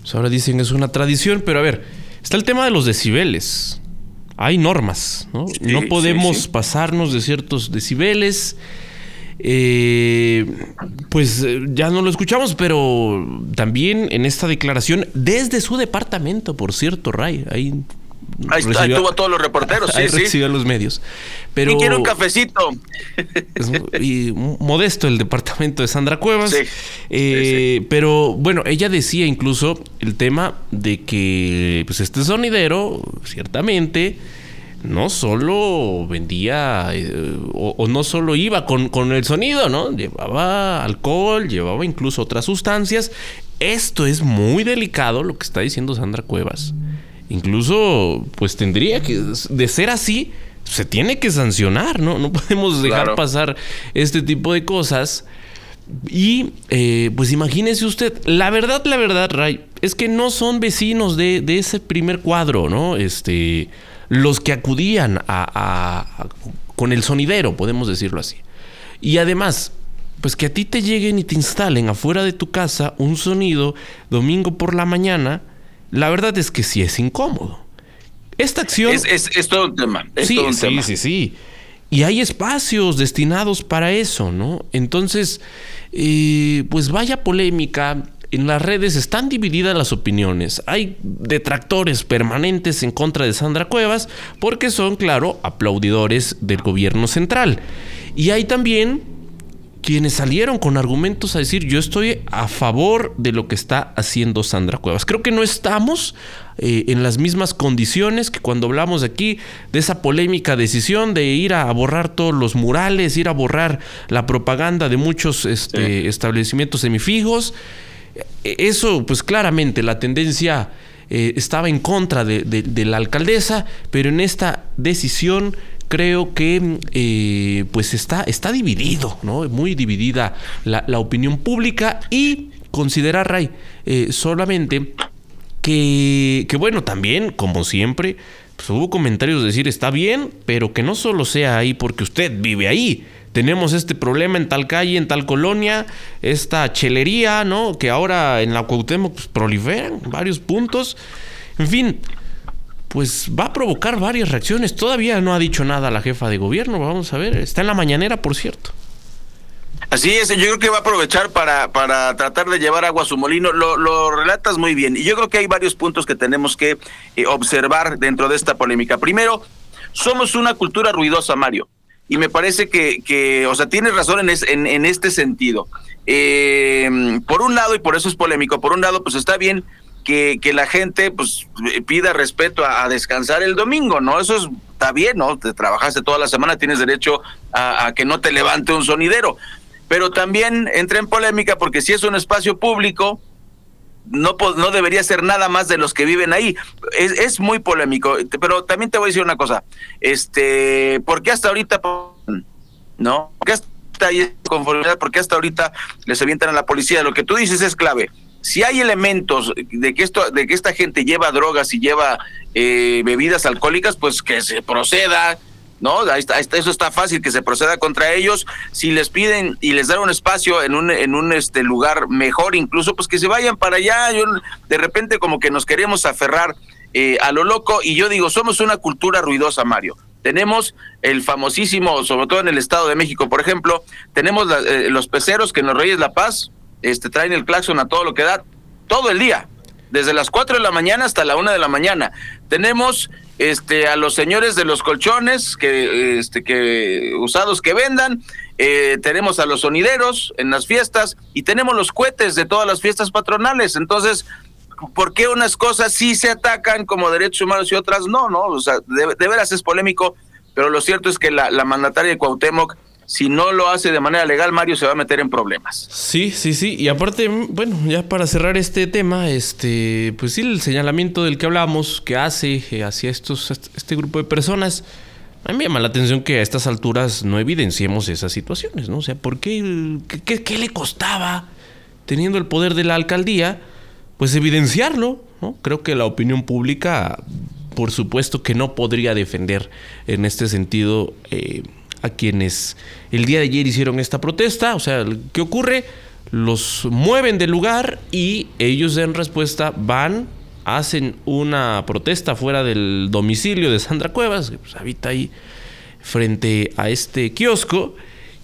S5: pues, ahora dicen que es una tradición. Pero a ver, está el tema de los decibeles. Hay normas, ¿no? no podemos pasarnos de ciertos decibeles. Eh, pues eh, ya no lo escuchamos, pero también en esta declaración, desde su departamento, por cierto, Ray, ahí
S6: Ahí, tuvo a todos los reporteros, [laughs] sí, ahí
S5: recibió a los medios. Pero,
S6: y quiere un cafecito. [laughs]
S5: y modesto el departamento de Sandra Cuevas. Eh, pero bueno, ella decía incluso el tema de que pues este sonidero, ciertamente, no solo vendía eh, o, no solo iba con, con el sonido, ¿no? Llevaba alcohol, llevaba incluso otras sustancias. Esto es muy delicado lo que está diciendo Sandra Cuevas. Incluso, pues tendría que, de ser así, se tiene que sancionar, ¿no? No podemos dejar pasar este tipo de cosas. Y eh, pues imagínese usted, la verdad, la verdad, Ray, es que no son vecinos de, ese primer cuadro, ¿no? Este, los que acudían a, con el sonidero, podemos decirlo así. Y además, pues que a ti te lleguen y te instalen afuera de tu casa un sonido domingo por la mañana, la verdad es que sí es incómodo. Esta acción...
S6: Es, todo un tema.
S5: sí, sí, sí, sí. Y hay espacios destinados para eso, ¿no? Entonces, eh, pues vaya polémica. En las redes están divididas las opiniones. Hay detractores permanentes en contra de Sandra Cuevas porque son, claro, aplaudidores del gobierno central. Y hay también quienes salieron con argumentos a decir yo estoy a favor de lo que está haciendo Sandra Cuevas. Creo que no estamos eh, en las mismas condiciones que cuando hablamos aquí de esa polémica decisión de ir a borrar todos los murales, ir a borrar la propaganda de muchos este, establecimientos semifijos. E, eso, pues claramente la tendencia eh, estaba en contra de la alcaldesa, pero en esta decisión creo que eh, pues está, está dividido, ¿no? Muy dividida la, opinión pública y considerar, Ray, eh, solamente que, que, bueno, también, como siempre, pues hubo comentarios de decir, está bien, pero que no solo sea ahí porque usted vive ahí. Tenemos este problema en tal calle, en tal colonia, esta chelería, ¿no? Que ahora en la Cuauhtémoc pues, proliferan varios puntos. En fin, pues va a provocar varias reacciones. Todavía no ha dicho nada la jefa de gobierno, vamos a ver. Está en la mañanera, por cierto.
S6: Así es, yo creo que va a aprovechar para, para tratar de llevar agua a su molino. Lo, relatas muy bien. Y yo creo que hay varios puntos que tenemos que eh, observar dentro de esta polémica. Primero, somos una cultura ruidosa, Mario. Y me parece que, que o sea, tienes razón en, en, este sentido. Eh, por un lado, y por eso es polémico, por un lado, pues está bien que, que la gente pues pida respeto a, descansar el domingo, ¿no? Eso está bien, ¿no? Te trabajaste toda la semana, tienes derecho a, que no te levante un sonidero. Pero también entra en polémica porque si es un espacio público, no, no debería ser nada más de los que viven ahí. Es, es muy polémico, pero también te voy a decir una cosa. Este, ¿por qué hasta ahorita no? ¿Por qué hasta ahí conformidad? ¿Por qué hasta ahorita les avientan a la policía? Lo que tú dices es clave si hay elementos de que esto, de que esta gente lleva drogas y lleva eh, bebidas alcohólicas, pues que se proceda, ¿no? Ahí está, eso está fácil, que se proceda contra ellos. Si les piden y les dan un espacio en un, en un este lugar mejor, incluso, pues que se vayan para allá. Yo, de repente como que nos queremos aferrar eh, a lo loco y yo digo, somos una cultura ruidosa, Mario. Tenemos el famosísimo, sobre todo en el Estado de México, por ejemplo, tenemos eh, los peceros que en los Reyes La Paz, este, traen el claxon a todo lo que da, todo el día, desde las 4 de la mañana hasta la 1 de la mañana. Tenemos este, a los señores de los colchones que, este, que usados que vendan, eh, tenemos a los sonideros en las fiestas y tenemos los cohetes de todas las fiestas patronales. Entonces, ¿por qué unas cosas sí se atacan como derechos humanos y otras no? no O sea, de, veras es polémico, pero lo cierto es que la, la mandataria de Cuauhtémoc si no lo hace de manera legal, Mario se va a meter en problemas.
S5: Sí, sí, sí. Y aparte, bueno, ya para cerrar este tema, este, pues sí, el señalamiento del que hablamos, que hace eh, hacia estos, este grupo de personas, a mí me llama la atención que a estas alturas no evidenciemos esas situaciones, ¿no? O sea, ¿por qué, qué, qué le costaba, teniendo el poder de la alcaldía, pues evidenciarlo, ¿no? Creo que la opinión pública, por supuesto que no podría defender en este sentido eh, a quienes el día de ayer hicieron esta protesta. O sea, ¿qué ocurre? Los mueven del lugar y ellos en respuesta van, hacen una protesta fuera del domicilio de Sandra Cuevas, que pues, habita ahí frente a este kiosco.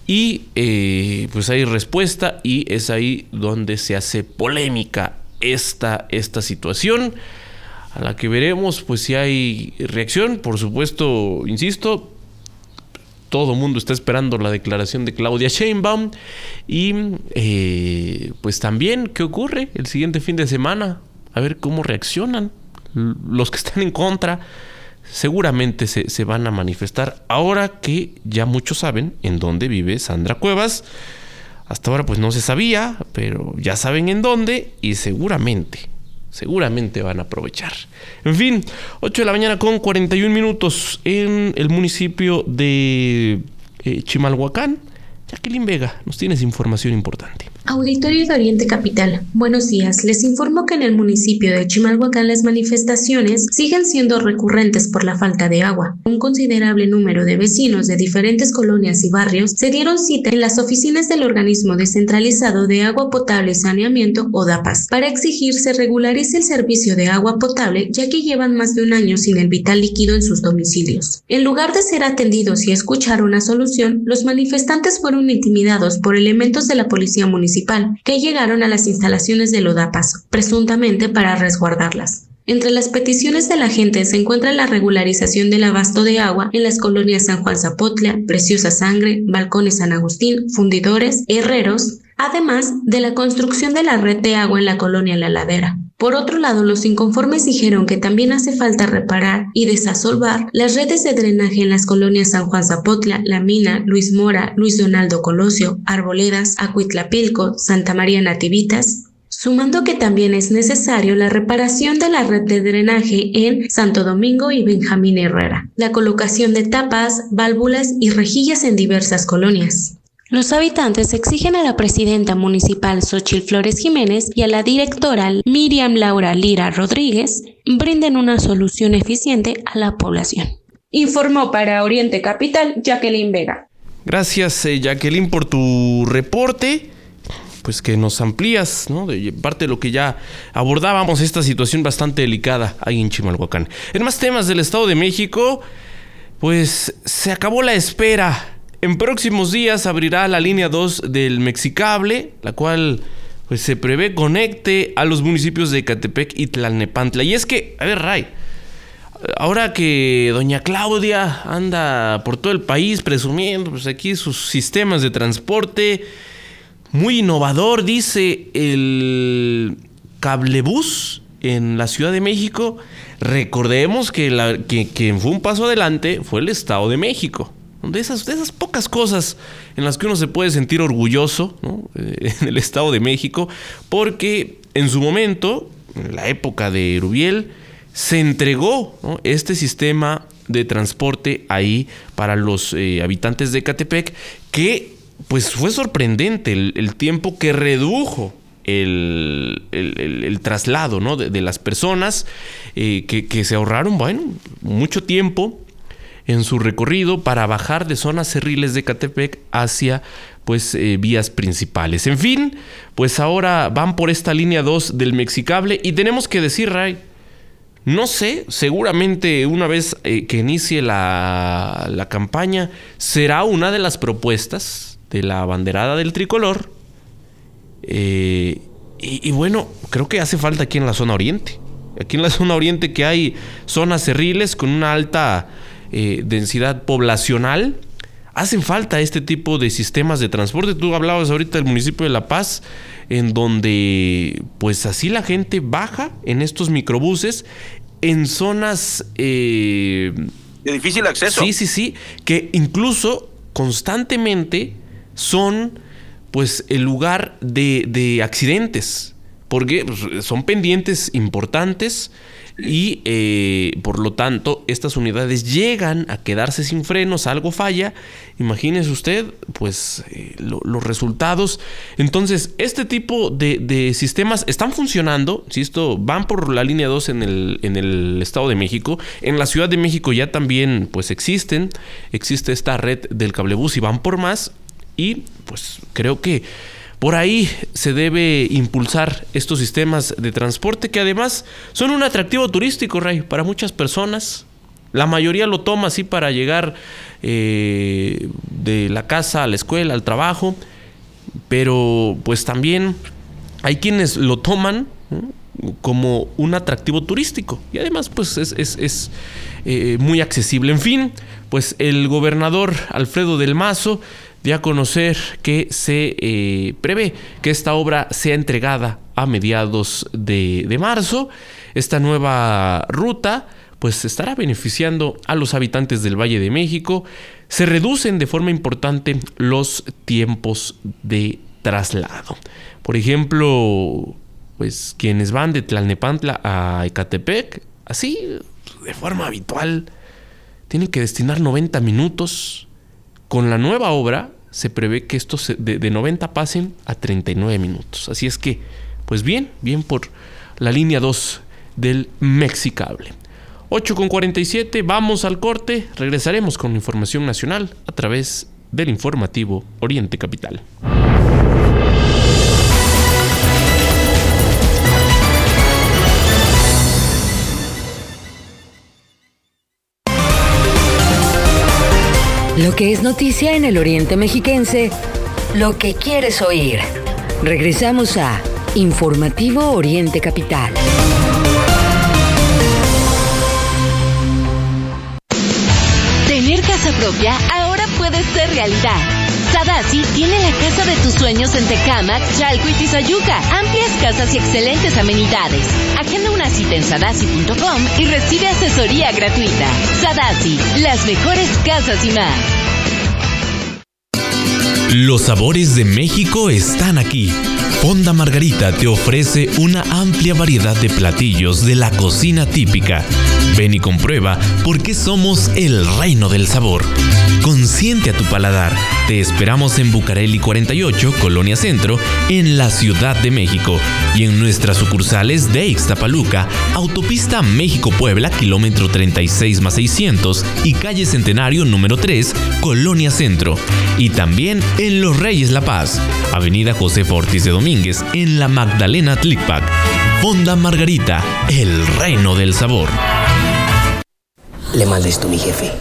S5: Y eh, pues hay respuesta y es ahí donde se hace polémica esta, esta situación a la que veremos pues si hay reacción. Por supuesto, insisto, todo mundo está esperando la declaración de Claudia Sheinbaum. Y eh, pues también, ¿qué ocurre el siguiente fin de semana? A ver cómo reaccionan los que están en contra. Seguramente se, se van a manifestar ahora que ya muchos saben en dónde vive Sandra Cuevas. Hasta ahora pues no se sabía, pero ya saben en dónde y seguramente seguramente van a aprovechar. En fin, 8 de la mañana con 41 minutos en el municipio de eh, Chimalhuacán. Jacqueline Vega, nos tienes información importante.
S17: Auditorio de Oriente Capital, buenos días. Les informo que en el municipio de Chimalhuacán las manifestaciones siguen siendo recurrentes por la falta de agua. Un considerable número de vecinos de diferentes colonias y barrios se dieron cita en las oficinas del organismo descentralizado de agua potable y saneamiento, ODAPAS, para exigir se regularice el servicio de agua potable ya que llevan más de un año sin el vital líquido en sus domicilios. En lugar de ser atendidos y escuchar una solución, los manifestantes fueron intimidados por elementos de la policía municipal que llegaron a las instalaciones del ODAPAS, presuntamente para resguardarlas. Entre las peticiones de la gente se encuentra la regularización del abasto de agua en las colonias San Juan Zapotla, Preciosa Sangre, Balcones San Agustín, Fundidores, Herreros, además de la construcción de la red de agua en la colonia La Ladera. Por otro lado, los inconformes dijeron que también hace falta reparar y desasolvar las redes de drenaje en las colonias San Juan Zapotla, La Mina, Luis Mora, Luis Donaldo Colosio, Arboledas, Acuitlapilco, Santa María Nativitas, sumando que también es necesario la reparación de la red de drenaje en Santo Domingo y Benjamín Herrera, la colocación de tapas, válvulas y rejillas en diversas colonias. Los habitantes exigen a la presidenta municipal Xochil Flores Jiménez y a la directora Miriam Laura Lira Rodríguez brinden una solución eficiente a la población. Informó para Oriente Capital Jacqueline Vega.
S5: Gracias eh, Jacqueline por tu reporte pues que nos amplías, ¿no? De parte de lo que ya abordábamos, esta situación bastante delicada ahí en Chimalhuacán. En más temas del Estado de México, pues se acabó la espera en próximos días abrirá la línea 2 del Mexicable, la cual pues, se prevé conecte a los municipios de Catepec y Tlalnepantla. Y es que, a ver, Ray, ahora que doña Claudia anda por todo el país presumiendo pues, aquí sus sistemas de transporte, muy innovador, dice el cablebús en la Ciudad de México. Recordemos que, la, que quien fue un paso adelante fue el Estado de México de esas, de esas pocas cosas en las que uno se puede sentir orgulloso eh, [laughs] en el Estado de México, porque en su momento, en la época de Rubiel, se entregó este sistema de transporte ahí para los eh, habitantes de Catepec, que pues fue sorprendente el, tiempo que redujo el, traslado ¿no? de, las personas, eh, que, que, se ahorraron, bueno, mucho tiempo en su recorrido para bajar de zonas cerriles de Catepec hacia pues eh, vías principales. En fin, pues ahora van por esta línea 2 del Mexicable y tenemos que decir, Ray, no sé, seguramente una vez eh, que inicie la, la, campaña será una de las propuestas de la banderada del tricolor. Eh, y, y bueno, creo que hace falta aquí en la zona oriente. Aquí en la zona oriente que hay zonas cerriles con una alta eh, densidad poblacional, hacen falta este tipo de sistemas de transporte. Tú hablabas ahorita del municipio de La Paz, en donde pues así la gente baja en estos microbuses en zonas...
S6: Eh, de difícil acceso.
S5: Sí, sí, sí, que incluso constantemente son pues el lugar de, de accidentes, porque pues, son pendientes importantes y eh, por lo tanto estas unidades llegan a quedarse sin frenos, algo falla, imagínese usted pues eh, los resultados. Entonces este tipo de, sistemas están funcionando, si esto van por la línea 2 en el, en el Estado de México, en la Ciudad de México ya también pues existen, existe esta red del cablebús y van por más. Y pues creo que por ahí se debe impulsar estos sistemas de transporte que además son un atractivo turístico, Ray, para muchas personas. La mayoría lo toma así para llegar eh, de la casa a la escuela, al trabajo, pero pues también hay quienes lo toman como un atractivo turístico y además pues es, eh, muy accesible. En fin, pues el gobernador Alfredo del Mazo dio a conocer que se eh, prevé que esta obra sea entregada a mediados de, marzo. Esta nueva ruta pues estará beneficiando a los habitantes del Valle de México. Se reducen de forma importante los tiempos de traslado. Por ejemplo, pues quienes van de Tlalnepantla a Ecatepec, así de forma habitual, tienen que destinar 90 minutos con la nueva obra se prevé que estos de, de 90 pasen a 39 minutos. Así es que, pues bien, bien por la línea 2 del Mexicable. 8 con 47, vamos al corte, regresaremos con información nacional a través del informativo Oriente Capital.
S1: Lo que es noticia en el Oriente Mexiquense, lo que quieres oír. Regresamos a Informativo Oriente Capital.
S18: Tener casa propia ahora puede ser realidad. Sadasi tiene la casa de tus sueños en Tecamac, Chalco y Tizayuca. Amplias casas y excelentes amenidades. Agenda una cita en sadasi.com y recibe asesoría gratuita. Sadasi, las mejores casas y más.
S8: Los sabores de México están aquí. Fonda Margarita te ofrece una amplia variedad de platillos de la cocina típica. Ven y comprueba por qué somos el reino del sabor. Consiente a tu paladar. Te esperamos en Bucareli 48, Colonia Centro, en la Ciudad de México y en nuestras sucursales de Ixtapaluca, Autopista México-Puebla, kilómetro 36 más 600 y calle Centenario número 3, Colonia Centro. Y también en Los Reyes La Paz, Avenida José Ortiz de Domínguez, en la Magdalena Tlicpac. Fonda Margarita, el reino del sabor.
S15: Le manda esto a mi jefe.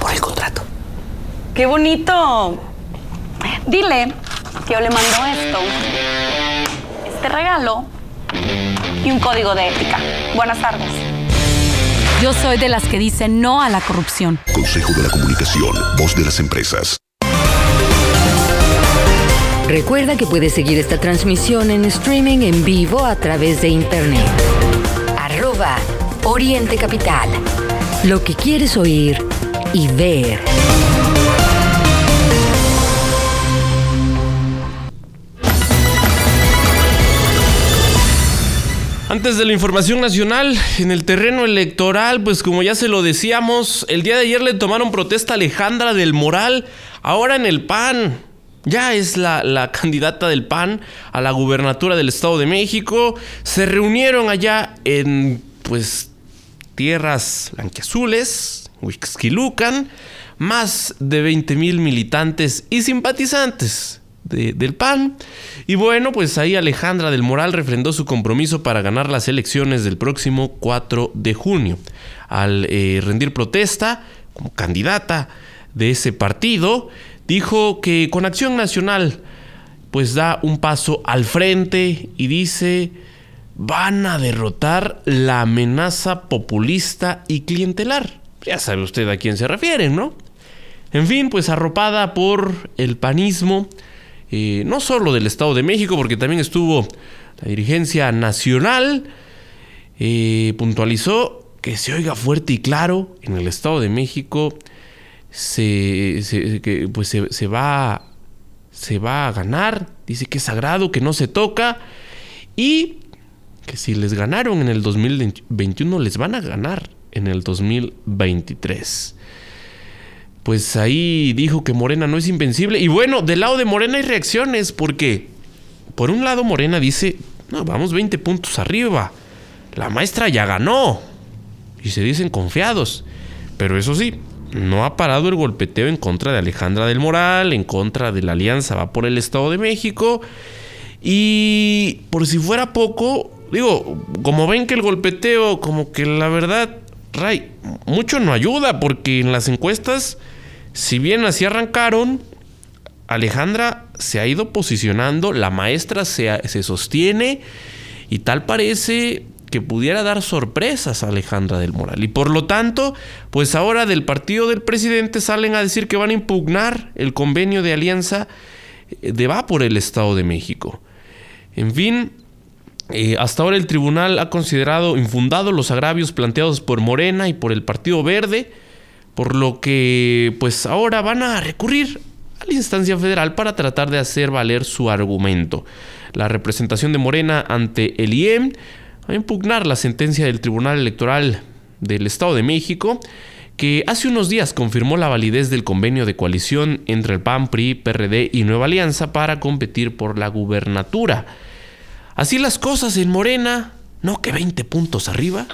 S15: Por el contrato.
S16: ¡Qué bonito! Dile que yo le mando esto, este regalo y un código de ética. Buenas tardes.
S19: Yo soy de las que dicen no a la corrupción.
S12: Consejo de la Comunicación, voz de las empresas.
S1: Recuerda que puedes seguir esta transmisión en streaming en vivo a través de internet. Arroba Oriente Capital. Lo que quieres oír y ver.
S5: Antes de la información nacional, en el terreno electoral, pues como ya se lo decíamos, el día de ayer le tomaron protesta Alejandra del Moral, ahora en el PAN. Ya es la, la, candidata del PAN a la gubernatura del Estado de México. Se reunieron allá en, pues, tierras blanquiazules, Huixquilucan, más de 20 mil militantes y simpatizantes del PAN. Y bueno, pues ahí Alejandra del Moral refrendó su compromiso para ganar las elecciones del próximo 4 de junio. Al eh, rendir protesta como candidata de ese partido, dijo que con Acción Nacional pues da un paso al frente y dice van a derrotar la amenaza populista y clientelar. Ya sabe usted a quién se refieren, ¿no? En fin, pues arropada por el panismo, eh, no solo del Estado de México, porque también estuvo la dirigencia nacional, eh, puntualizó que se oiga fuerte y claro en el Estado de México se, se- que, pues se, se va, se va a ganar. Dice que es sagrado, que no se toca. Y que si les ganaron en el 2021, les van a ganar en el 2023. Pues ahí dijo que Morena no es invencible. Y bueno, del lado de Morena hay reacciones, porque por un lado Morena dice, no, vamos 20 puntos arriba. La maestra ya ganó. Y se dicen confiados. Pero eso sí, no ha parado el golpeteo en contra de Alejandra del Moral, en contra de la Alianza Va por el Estado de México. Y por si fuera poco, digo, como ven que el golpeteo, como que la verdad, Ray, mucho no ayuda, porque en las encuestas, si bien así arrancaron, Alejandra se ha ido posicionando, la maestra se, se sostiene y tal parece que pudiera dar sorpresas a Alejandra del Moral. Y por lo tanto, pues ahora del partido del presidente salen a decir que van a impugnar el convenio de alianza eh, de va por el Estado de México. En fin, eh, hasta ahora el tribunal ha considerado infundados los agravios planteados por Morena y por el Partido Verde, por lo que pues ahora van a recurrir a la instancia federal para tratar de hacer valer su argumento. La representación de Morena ante el IEM a impugnar la sentencia del Tribunal Electoral del Estado de México, que hace unos días confirmó la validez del convenio de coalición entre el PAN, PRI, PRD y Nueva Alianza para competir por la gubernatura. Así las cosas en Morena, no que 20 puntos arriba.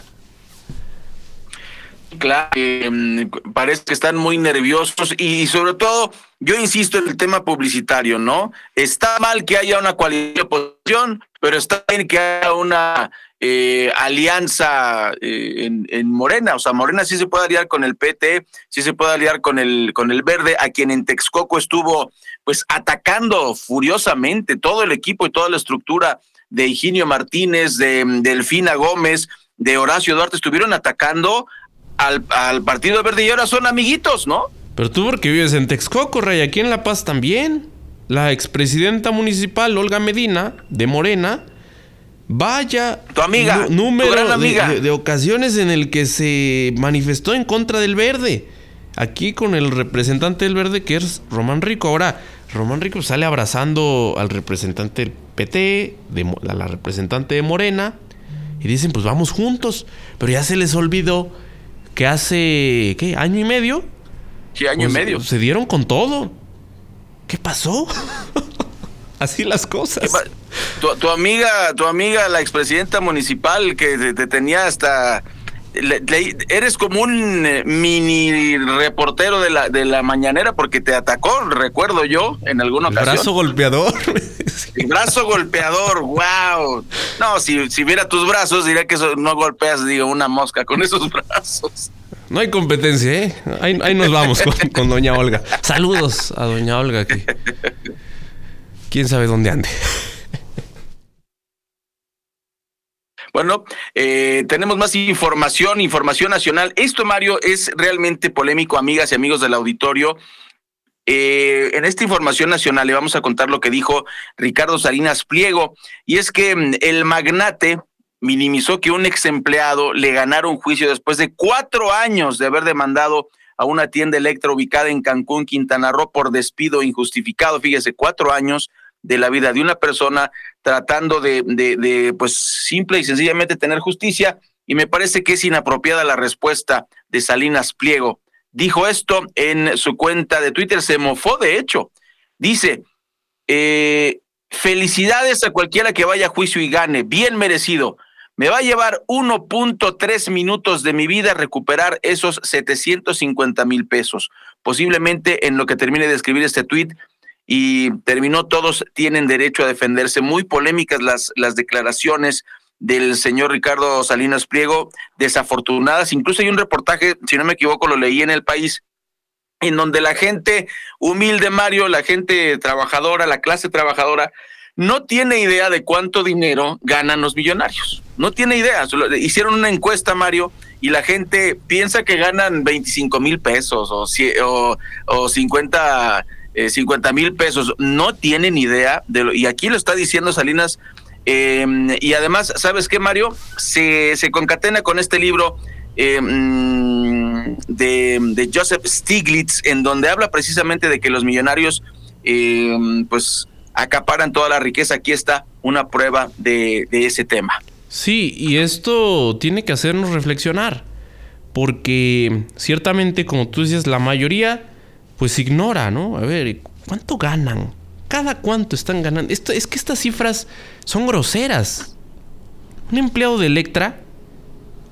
S6: Claro, eh, parece que están muy nerviosos y, sobre todo, yo insisto en el tema publicitario, ¿no? Está mal que haya una coalición de oposición, pero está bien que haya una eh, alianza eh, en, en Morena. O sea, Morena sí se puede aliar con el PT, sí se puede aliar con el, con el Verde, a quien en Texcoco estuvo pues atacando furiosamente todo el equipo y toda la estructura de Higinio Martínez, de mm, Delfina Gómez, de Horacio Duarte, estuvieron atacando al, al Partido Verde y ahora son amiguitos, ¿no?
S5: Pero tú porque vives en Texcoco, Ray, aquí en La Paz también. La expresidenta municipal, Olga Medina, de Morena, vaya
S6: Tu amiga,
S5: número
S6: tu gran
S5: de-
S6: amiga.
S5: De, de ocasiones en el que se manifestó en contra del verde. Aquí con el representante del verde que es Román Rico. Ahora, Román Rico sale abrazando al representante del PT, de, a la representante de Morena, y dicen, pues vamos juntos. Pero ya se les olvidó que hace, ¿qué? ¿Año y medio?
S6: Sí, año y
S5: Pues,
S6: medio.
S5: Se dieron con todo. ¿Qué pasó? [laughs] Así las cosas.
S6: Tu, tu amiga, tu amiga, la expresidenta municipal que te, te tenía hasta le- le- eres como un eh, mini reportero de la de la mañanera porque te atacó, recuerdo yo, en alguna
S5: El
S6: ocasión.
S5: brazo golpeador. [laughs]
S6: El brazo golpeador, wow. No, si, si viera tus brazos, diría que eso no golpeas, digo, una mosca con esos [laughs] brazos.
S5: No hay competencia, ¿eh? Ahí, ahí nos vamos con, con doña Olga. Saludos a doña Olga que quién sabe dónde ande.
S6: Bueno, eh, tenemos más información, información nacional. Esto, Mario, es realmente polémico, amigas y amigos del auditorio. Eh, en esta información nacional le vamos a contar lo que dijo Ricardo Salinas Pliego, y es que mm, el magnate minimizó que un ex empleado le ganara un juicio después de cuatro años de haber demandado a una tienda electro ubicada en Cancún, Quintana Roo, por despido injustificado. Fíjese, cuatro años de la vida de una persona tratando de, de, pues, simple y sencillamente tener justicia. Y me parece que es inapropiada la respuesta de Salinas Pliego. Dijo esto en su cuenta de Twitter, se mofó de hecho. Dice, eh, felicidades a cualquiera que vaya a juicio y gane, bien merecido. Me va a llevar 1.3 minutos de mi vida recuperar esos 750 mil pesos. Posiblemente en lo que termine de escribir este tweet y terminó, todos tienen derecho a defenderse. Muy polémicas las, las declaraciones del señor Ricardo Salinas Pliego, desafortunadas. Incluso hay un reportaje, si no me equivoco, lo leí en el país, en donde la gente humilde, Mario, la gente trabajadora, la clase trabajadora, no tiene idea de cuánto dinero ganan los millonarios. No tiene idea. Hicieron una encuesta, Mario, y la gente piensa que ganan 25 mil pesos o, o, o 50 mil pesos. No tienen idea de lo, y aquí lo está diciendo Salinas. eh, y además, ¿sabes qué, Mario? Se, se concatena con este libro eh, mm, de, Joseph Stiglitz, en donde habla precisamente de que los millonarios eh, pues acaparan toda la riqueza. Aquí está una prueba de, de ese tema.
S5: Sí, y esto tiene que hacernos reflexionar, porque ciertamente, como tú dices, la mayoría pues ignora, ¿no? A ver, ¿cuánto ganan? ¿Cada cuánto están ganando? Esto, es que estas cifras son groseras. Un empleado de Electra,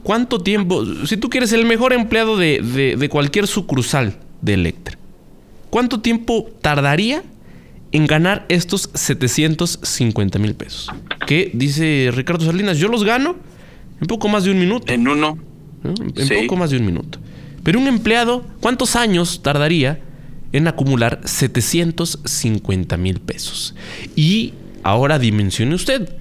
S5: ¿cuánto tiempo? Si tú quieres el mejor empleado de, de cualquier sucursal de Electra, ¿cuánto tiempo tardaría en ganar estos 750 mil pesos? Que dice Ricardo Salinas, yo los gano en poco más de un minuto.
S6: En uno.
S5: En poco más de un minuto. Pero un empleado, ¿cuántos años tardaría en acumular 750 mil pesos? Y ahora dimensione usted,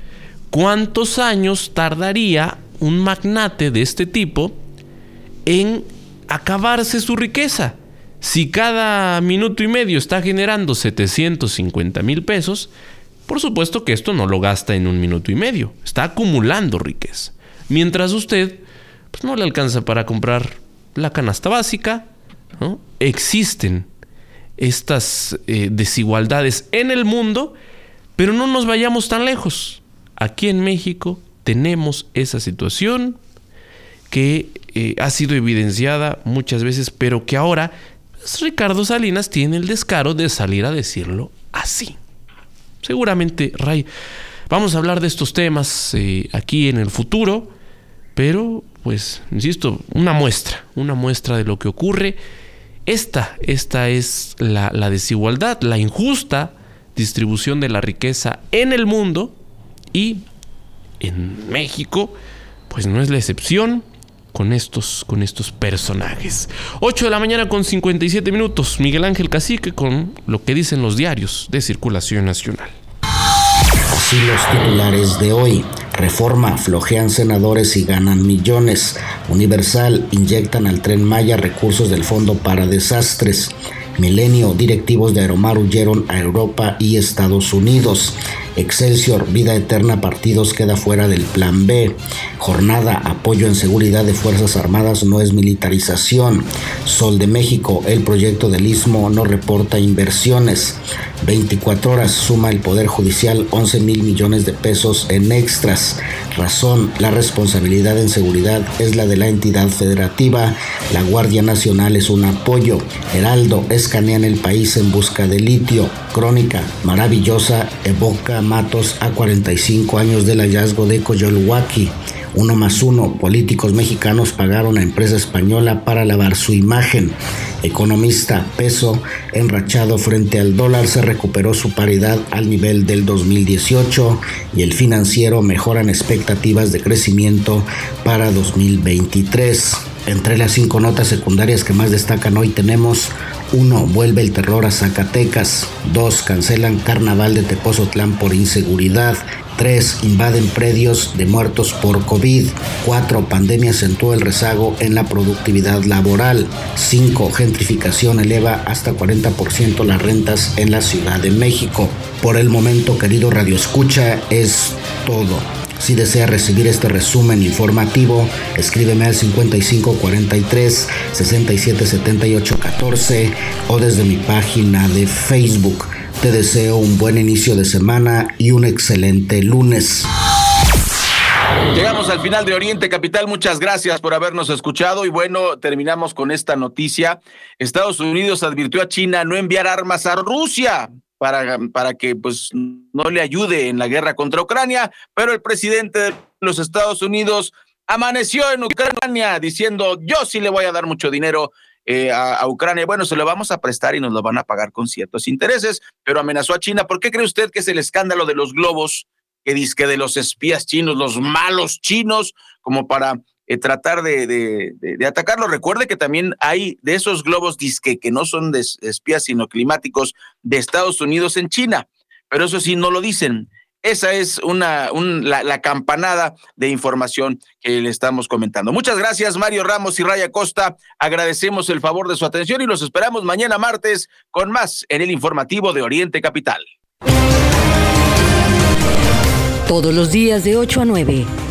S5: ¿cuántos años tardaría un magnate de este tipo en acabarse su riqueza? Si cada minuto y medio está generando 750 mil pesos, por supuesto que esto no lo gasta en un minuto y medio, está acumulando riqueza. Mientras usted pues no le alcanza para comprar la canasta básica, existen estas eh, desigualdades en el mundo, pero no nos vayamos tan lejos. Aquí en México tenemos esa situación que eh, ha sido evidenciada muchas veces, pero que ahora Ricardo Salinas tiene el descaro de salir a decirlo así. Seguramente, Ray, vamos a hablar de estos temas eh, aquí en el futuro, pero, pues, insisto, una muestra, una muestra de lo que ocurre. Esta, esta es la, desigualdad, la injusta distribución de la riqueza en el mundo y en México, pues no es la excepción con estos, con estos personajes. 8 de la mañana con 57 minutos. Miguel Ángel Cacique con lo que dicen los diarios de circulación nacional.
S20: Así los titulares de hoy. Reforma, flojean senadores y ganan millones. Universal, inyectan al tren Maya recursos del Fondo para Desastres. Milenio, directivos de Aeromar huyeron a Europa y Estados Unidos. Excelsior, vida eterna, partidos queda fuera del plan B. Jornada, apoyo en seguridad de Fuerzas Armadas no es militarización. Sol de México, el proyecto del Istmo no reporta inversiones. 24 horas suma el Poder Judicial 11 mil millones de pesos en extras. Razón, la responsabilidad en seguridad es la de la entidad federativa. La Guardia Nacional es un apoyo. Heraldo, escanean el país en busca de litio. Crónica, maravillosa, evoca Matos a 45 años del hallazgo de Coyolhuaki. Uno más uno, políticos mexicanos pagaron a empresa española para lavar su imagen. Economista, peso enrachado frente al dólar se recuperó su paridad al nivel del 2018 y el financiero mejoran expectativas de crecimiento para 2023. Entre las cinco notas secundarias que más destacan hoy tenemos 1. Vuelve el terror a Zacatecas. 2. Cancelan carnaval de Tepozotlán por inseguridad. 3. Invaden predios de muertos por COVID. 4. Pandemia acentúa el rezago en la productividad laboral. 5. Gentrificación eleva hasta 40% las rentas en la Ciudad de México. Por el momento, querido Radio Escucha, es todo. Si desea recibir este resumen informativo, escríbeme al 5543 6778 14 o desde mi página de Facebook. Te deseo un buen inicio de semana y un excelente lunes.
S6: Llegamos al final de Oriente Capital. Muchas gracias por habernos escuchado. Y bueno, terminamos con esta noticia. Estados Unidos advirtió a China no enviar armas a Rusia para, para que pues no le ayude en la guerra contra Ucrania, pero el presidente de los Estados Unidos amaneció en Ucrania diciendo yo sí le voy a dar mucho dinero eh, a, Ucrania. Bueno, se lo vamos a prestar y nos lo van a pagar con ciertos intereses, pero amenazó a China. ¿Por qué cree usted que es el escándalo de los globos que dice que de los espías chinos, los malos chinos, como para eh, tratar de, de, atacarlo. Recuerde que también hay de esos globos disque que no son de espías sino climáticos de Estados Unidos en China, pero eso sí no lo dicen. Esa es una, la, campanada de información que le estamos comentando. Muchas gracias, Mario Ramos y Raya Costa. Agradecemos el favor de su atención y los esperamos mañana martes con más en el informativo de Oriente Capital.
S1: Todos los días de 8 a 9.